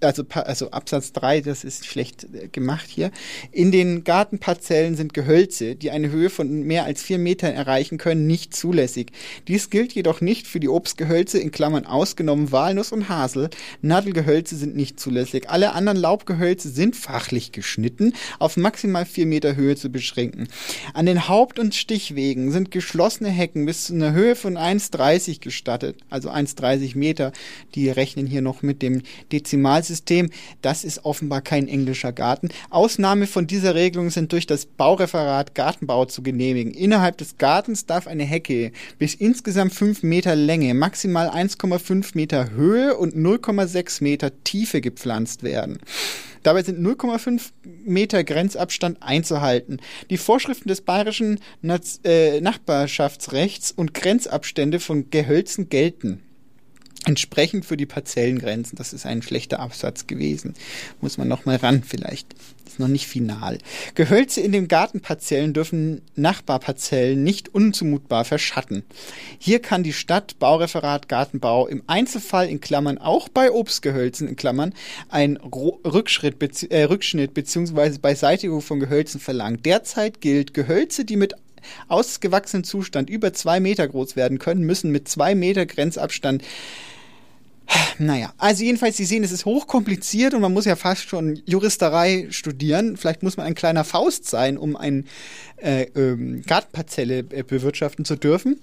also, also Absatz 3, das ist schlecht äh, gemacht hier. In den Gartenparzellen sind Gehölze, die eine Höhe von mehr als vier Metern erreichen können, nicht zulässig. Dies gilt jedoch nicht für die Obstgehölze, in Klammern ausgenommen Walnuss und Hasel. Nadelgehölze sind nicht zulässig. Alle anderen Laubgehölze sind fachlich geschnitten, auf maximal vier Meter Höhe zu beschränken. An den Haupt- und Stichwegen sind geschlossene Hecken bis zu einer Höhe von 1,30 gestattet, also 1,30 Meter. Die rechnen hier noch mit dem Dezimal System. Das ist offenbar kein englischer Garten. Ausnahme von dieser Regelung sind durch das Baureferat Gartenbau zu genehmigen. Innerhalb des Gartens darf eine Hecke bis insgesamt 5 Meter Länge, maximal 1,5 Meter Höhe und 0,6 Meter Tiefe gepflanzt werden. Dabei sind 0,5 Meter Grenzabstand einzuhalten. Die Vorschriften des bayerischen äh, Nachbarschaftsrechts und Grenzabstände von Gehölzen gelten entsprechend für die Parzellengrenzen. Das ist ein schlechter Absatz gewesen. Muss man noch mal ran vielleicht. Ist noch nicht final. Gehölze in den Gartenparzellen dürfen Nachbarparzellen nicht unzumutbar verschatten. Hier kann die Stadt Baureferat Gartenbau im Einzelfall in Klammern auch bei Obstgehölzen in Klammern ein Rückschritt, bezieh äh, Rückschnitt bzw. Beseitigung von Gehölzen verlangen. Derzeit gilt Gehölze, die mit ausgewachsenen Zustand über zwei Meter groß werden können, müssen mit zwei Meter Grenzabstand naja, also jedenfalls, Sie sehen, es ist hochkompliziert und man muss ja fast schon Juristerei studieren. Vielleicht muss man ein kleiner Faust sein, um eine äh, ähm, Gartenparzelle äh, bewirtschaften zu dürfen.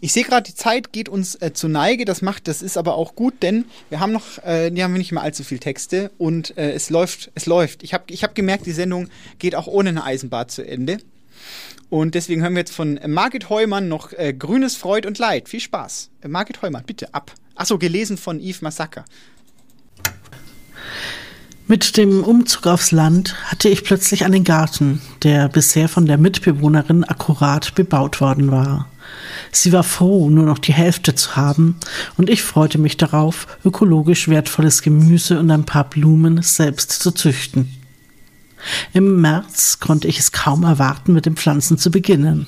Ich sehe gerade, die Zeit geht uns äh, zu Neige. Das macht, das ist aber auch gut, denn wir haben noch, äh, die haben wir nicht mehr allzu viel Texte und äh, es läuft, es läuft. Ich habe, ich habe gemerkt, die Sendung geht auch ohne eine Eisenbahn zu Ende. Und deswegen hören wir jetzt von Margit Heumann noch äh, Grünes Freud und Leid. Viel Spaß. Äh, Margit Heumann, bitte ab. Achso, gelesen von Yves Massaker. Mit dem Umzug aufs Land hatte ich plötzlich einen Garten, der bisher von der Mitbewohnerin akkurat bebaut worden war. Sie war froh, nur noch die Hälfte zu haben, und ich freute mich darauf, ökologisch wertvolles Gemüse und ein paar Blumen selbst zu züchten. Im März konnte ich es kaum erwarten, mit dem Pflanzen zu beginnen.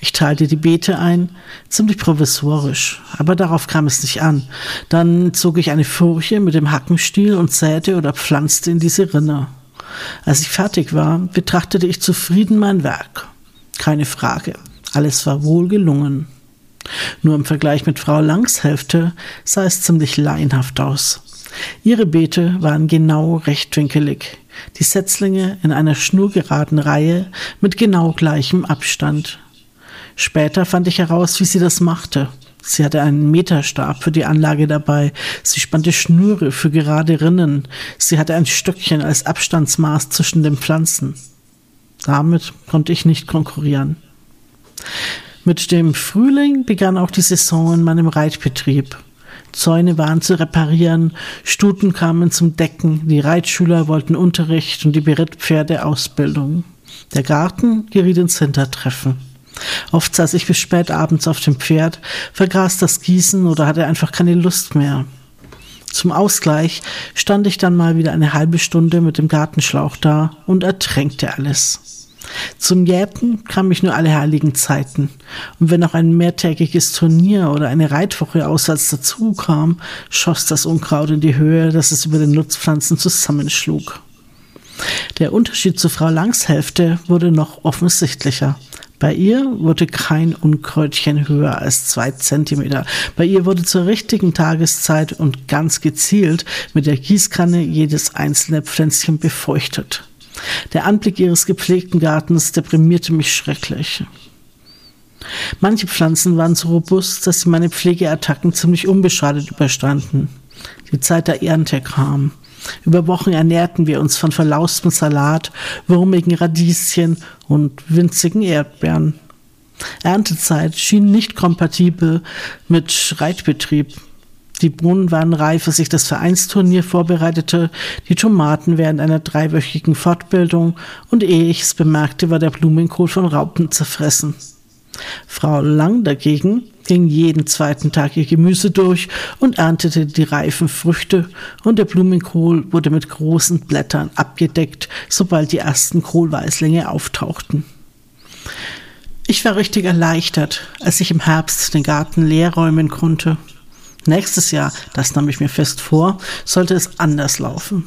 Ich teilte die Beete ein, ziemlich provisorisch, aber darauf kam es nicht an. Dann zog ich eine Furche mit dem Hackenstiel und säte oder pflanzte in diese Rinne. Als ich fertig war, betrachtete ich zufrieden mein Werk. Keine Frage, alles war wohl gelungen. Nur im Vergleich mit Frau Langs Hälfte sah es ziemlich laienhaft aus. Ihre Beete waren genau rechtwinkelig, die Setzlinge in einer schnurgeraden Reihe mit genau gleichem Abstand. Später fand ich heraus, wie sie das machte. Sie hatte einen Meterstab für die Anlage dabei. Sie spannte Schnüre für gerade Rinnen. Sie hatte ein Stöckchen als Abstandsmaß zwischen den Pflanzen. Damit konnte ich nicht konkurrieren. Mit dem Frühling begann auch die Saison in meinem Reitbetrieb. Zäune waren zu reparieren, Stuten kamen zum Decken, die Reitschüler wollten Unterricht und die Berittpferde Ausbildung. Der Garten geriet ins Hintertreffen. Oft saß ich bis spät abends auf dem Pferd, vergaß das Gießen oder hatte einfach keine Lust mehr. Zum Ausgleich stand ich dann mal wieder eine halbe Stunde mit dem Gartenschlauch da und ertränkte alles. Zum Jäten kam ich nur alle heiligen Zeiten. Und wenn noch ein mehrtägiges Turnier oder eine Reitwoche Aussatz dazu kam, schoss das Unkraut in die Höhe, dass es über den Nutzpflanzen zusammenschlug. Der Unterschied zu Frau Langshälfte wurde noch offensichtlicher. Bei ihr wurde kein Unkräutchen höher als zwei Zentimeter. Bei ihr wurde zur richtigen Tageszeit und ganz gezielt mit der Gießkanne jedes einzelne Pflänzchen befeuchtet. Der Anblick ihres gepflegten Gartens deprimierte mich schrecklich. Manche Pflanzen waren so robust, dass sie meine Pflegeattacken ziemlich unbeschadet überstanden. Die Zeit der Ernte kam. Über Wochen ernährten wir uns von verlaustem Salat, wurmigen Radieschen und winzigen Erdbeeren. Erntezeit schien nicht kompatibel mit Reitbetrieb. Die Bohnen waren reif, als ich das Vereinsturnier vorbereitete, die Tomaten während einer dreiwöchigen Fortbildung und ehe ich es bemerkte, war der Blumenkohl von Raupen zerfressen. Frau Lang dagegen ging jeden zweiten Tag ihr Gemüse durch und erntete die reifen Früchte, und der Blumenkohl wurde mit großen Blättern abgedeckt, sobald die ersten Kohlweißlinge auftauchten. Ich war richtig erleichtert, als ich im Herbst den Garten leer räumen konnte. Nächstes Jahr, das nahm ich mir fest vor, sollte es anders laufen.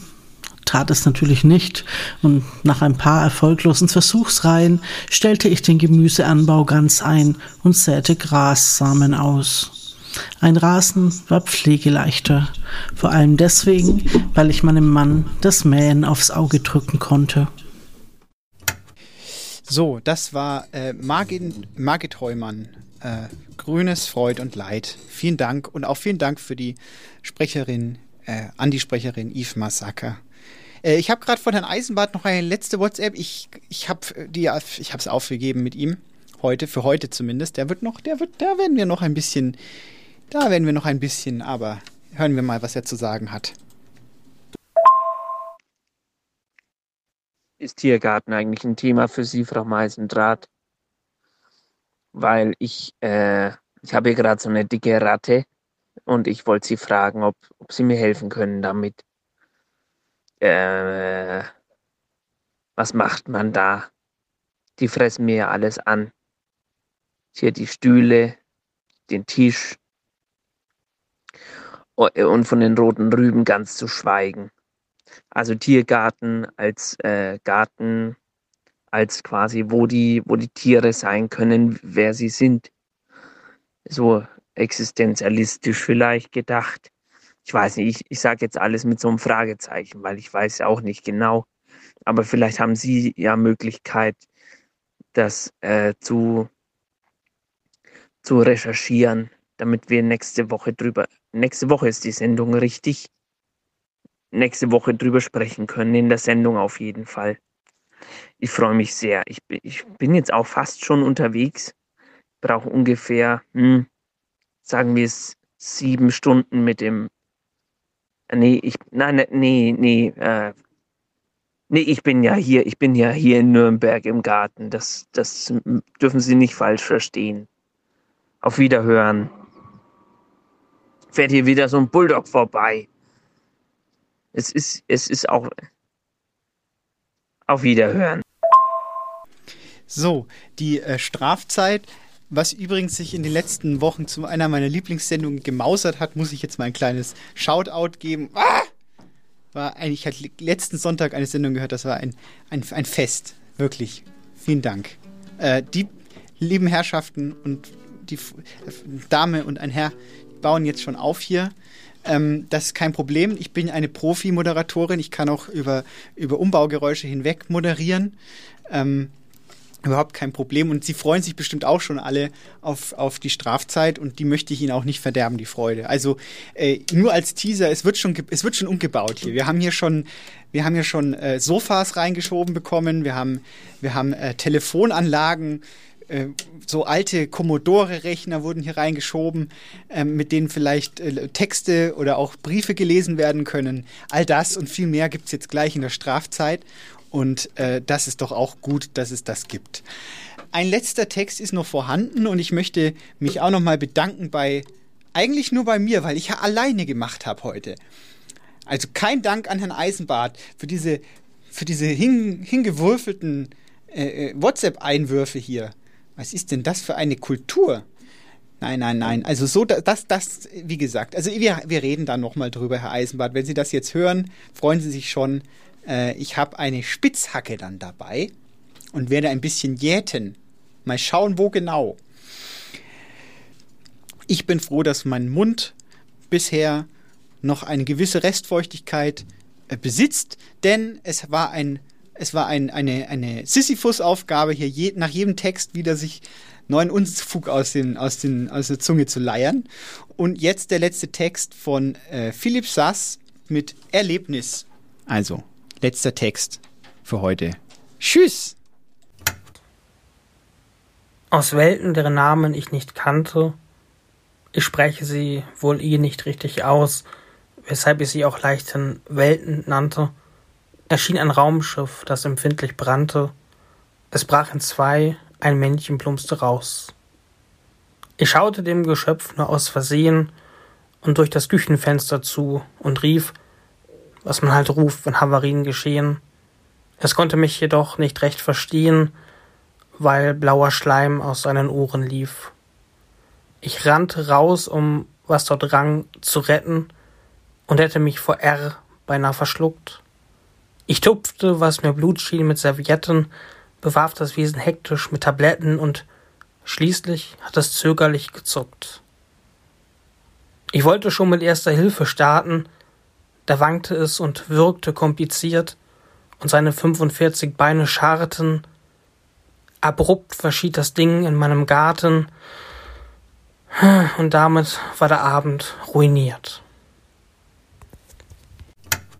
Tat es natürlich nicht, und nach ein paar erfolglosen Versuchsreihen stellte ich den Gemüseanbau ganz ein und säte Grassamen aus. Ein Rasen war pflegeleichter, vor allem deswegen, weil ich meinem Mann das Mähen aufs Auge drücken konnte. So, das war äh, Margit, Margit Heumann äh, Grünes, Freud und Leid. Vielen Dank und auch vielen Dank für die Sprecherin, äh, an die Sprecherin Yves Massaker. Äh, ich habe gerade von Herrn Eisenbart noch eine letzte WhatsApp. Ich, ich habe habe es aufgegeben mit ihm heute, für heute zumindest. Der wird noch, der wird, da werden wir noch ein bisschen, da werden wir noch ein bisschen, aber hören wir mal, was er zu sagen hat. Ist Tiergarten eigentlich ein Thema für Sie, Frau Meisendraht? Weil ich, äh, ich habe hier gerade so eine dicke Ratte und ich wollte Sie fragen, ob, ob Sie mir helfen können damit. Äh, was macht man da? Die fressen mir ja alles an. Hier die Stühle, den Tisch und von den roten Rüben ganz zu schweigen. Also Tiergarten als äh, Garten als quasi, wo die, wo die Tiere sein können, wer sie sind. So existenzialistisch vielleicht gedacht. Ich weiß nicht, ich, ich sage jetzt alles mit so einem Fragezeichen, weil ich weiß ja auch nicht genau. Aber vielleicht haben Sie ja Möglichkeit, das äh, zu, zu recherchieren, damit wir nächste Woche drüber, nächste Woche ist die Sendung richtig, nächste Woche drüber sprechen können, in der Sendung auf jeden Fall. Ich freue mich sehr. Ich, ich bin jetzt auch fast schon unterwegs. Brauche ungefähr, hm, sagen wir es, sieben Stunden mit dem. Nee, ich. Nein, ne, nee, nee, äh, Nee, ich bin ja hier, ich bin ja hier in Nürnberg im Garten. Das, das dürfen Sie nicht falsch verstehen. Auf Wiederhören. Fährt hier wieder so ein Bulldog vorbei. Es ist, es ist auch. Auf Wiederhören. So, die äh, Strafzeit, was übrigens sich in den letzten Wochen zu einer meiner Lieblingssendungen gemausert hat, muss ich jetzt mal ein kleines Shoutout geben. Ah! War eigentlich, ich hatte letzten Sonntag eine Sendung gehört, das war ein, ein, ein Fest. Wirklich. Vielen Dank. Äh, die lieben Herrschaften und die äh, Dame und ein Herr bauen jetzt schon auf hier. Ähm, das ist kein Problem. Ich bin eine Profi-Moderatorin. Ich kann auch über, über Umbaugeräusche hinweg moderieren. Ähm, Überhaupt kein Problem. Und sie freuen sich bestimmt auch schon alle auf, auf die Strafzeit und die möchte ich ihnen auch nicht verderben, die Freude. Also äh, nur als Teaser, es wird schon, es wird schon umgebaut hier. Wir haben hier schon, wir haben hier schon äh, Sofas reingeschoben bekommen, wir haben, wir haben äh, Telefonanlagen, äh, so alte Commodore-Rechner wurden hier reingeschoben, äh, mit denen vielleicht äh, Texte oder auch Briefe gelesen werden können. All das und viel mehr gibt es jetzt gleich in der Strafzeit. Und äh, das ist doch auch gut, dass es das gibt. Ein letzter Text ist noch vorhanden und ich möchte mich auch noch mal bedanken bei, eigentlich nur bei mir, weil ich ja alleine gemacht habe heute. Also kein Dank an Herrn Eisenbart für diese, für diese hin, hingewürfelten äh, WhatsApp-Einwürfe hier. Was ist denn das für eine Kultur? Nein, nein, nein. Also so, das, das, wie gesagt, also wir, wir reden da nochmal drüber, Herr Eisenbart. Wenn Sie das jetzt hören, freuen Sie sich schon. Äh, ich habe eine Spitzhacke dann dabei und werde ein bisschen jäten. Mal schauen, wo genau. Ich bin froh, dass mein Mund bisher noch eine gewisse Restfeuchtigkeit äh, besitzt, denn es war ein es war ein, eine, eine Sisyphus-Aufgabe, hier je, nach jedem Text wieder sich neuen Unfug aus, den, aus, den, aus der Zunge zu leiern. Und jetzt der letzte Text von äh, Philipp Sass mit Erlebnis. Also, letzter Text für heute. Tschüss! Aus Welten, deren Namen ich nicht kannte, ich spreche sie wohl eh nicht richtig aus, weshalb ich sie auch leichten Welten nannte, erschien ein Raumschiff, das empfindlich brannte. Es brach in zwei, ein Männchen plumpste raus. Ich schaute dem Geschöpf nur aus Versehen und durch das Küchenfenster zu und rief, was man halt ruft, wenn Havarien geschehen. Es konnte mich jedoch nicht recht verstehen, weil blauer Schleim aus seinen Ohren lief. Ich rannte raus, um was dort rang zu retten, und hätte mich vor R beinahe verschluckt. Ich tupfte, was mir Blut schien, mit Servietten, bewarf das Wesen hektisch mit Tabletten und schließlich hat es zögerlich gezuckt. Ich wollte schon mit erster Hilfe starten, da wankte es und wirkte kompliziert, und seine 45 Beine scharrten. Abrupt verschied das Ding in meinem Garten, und damit war der Abend ruiniert.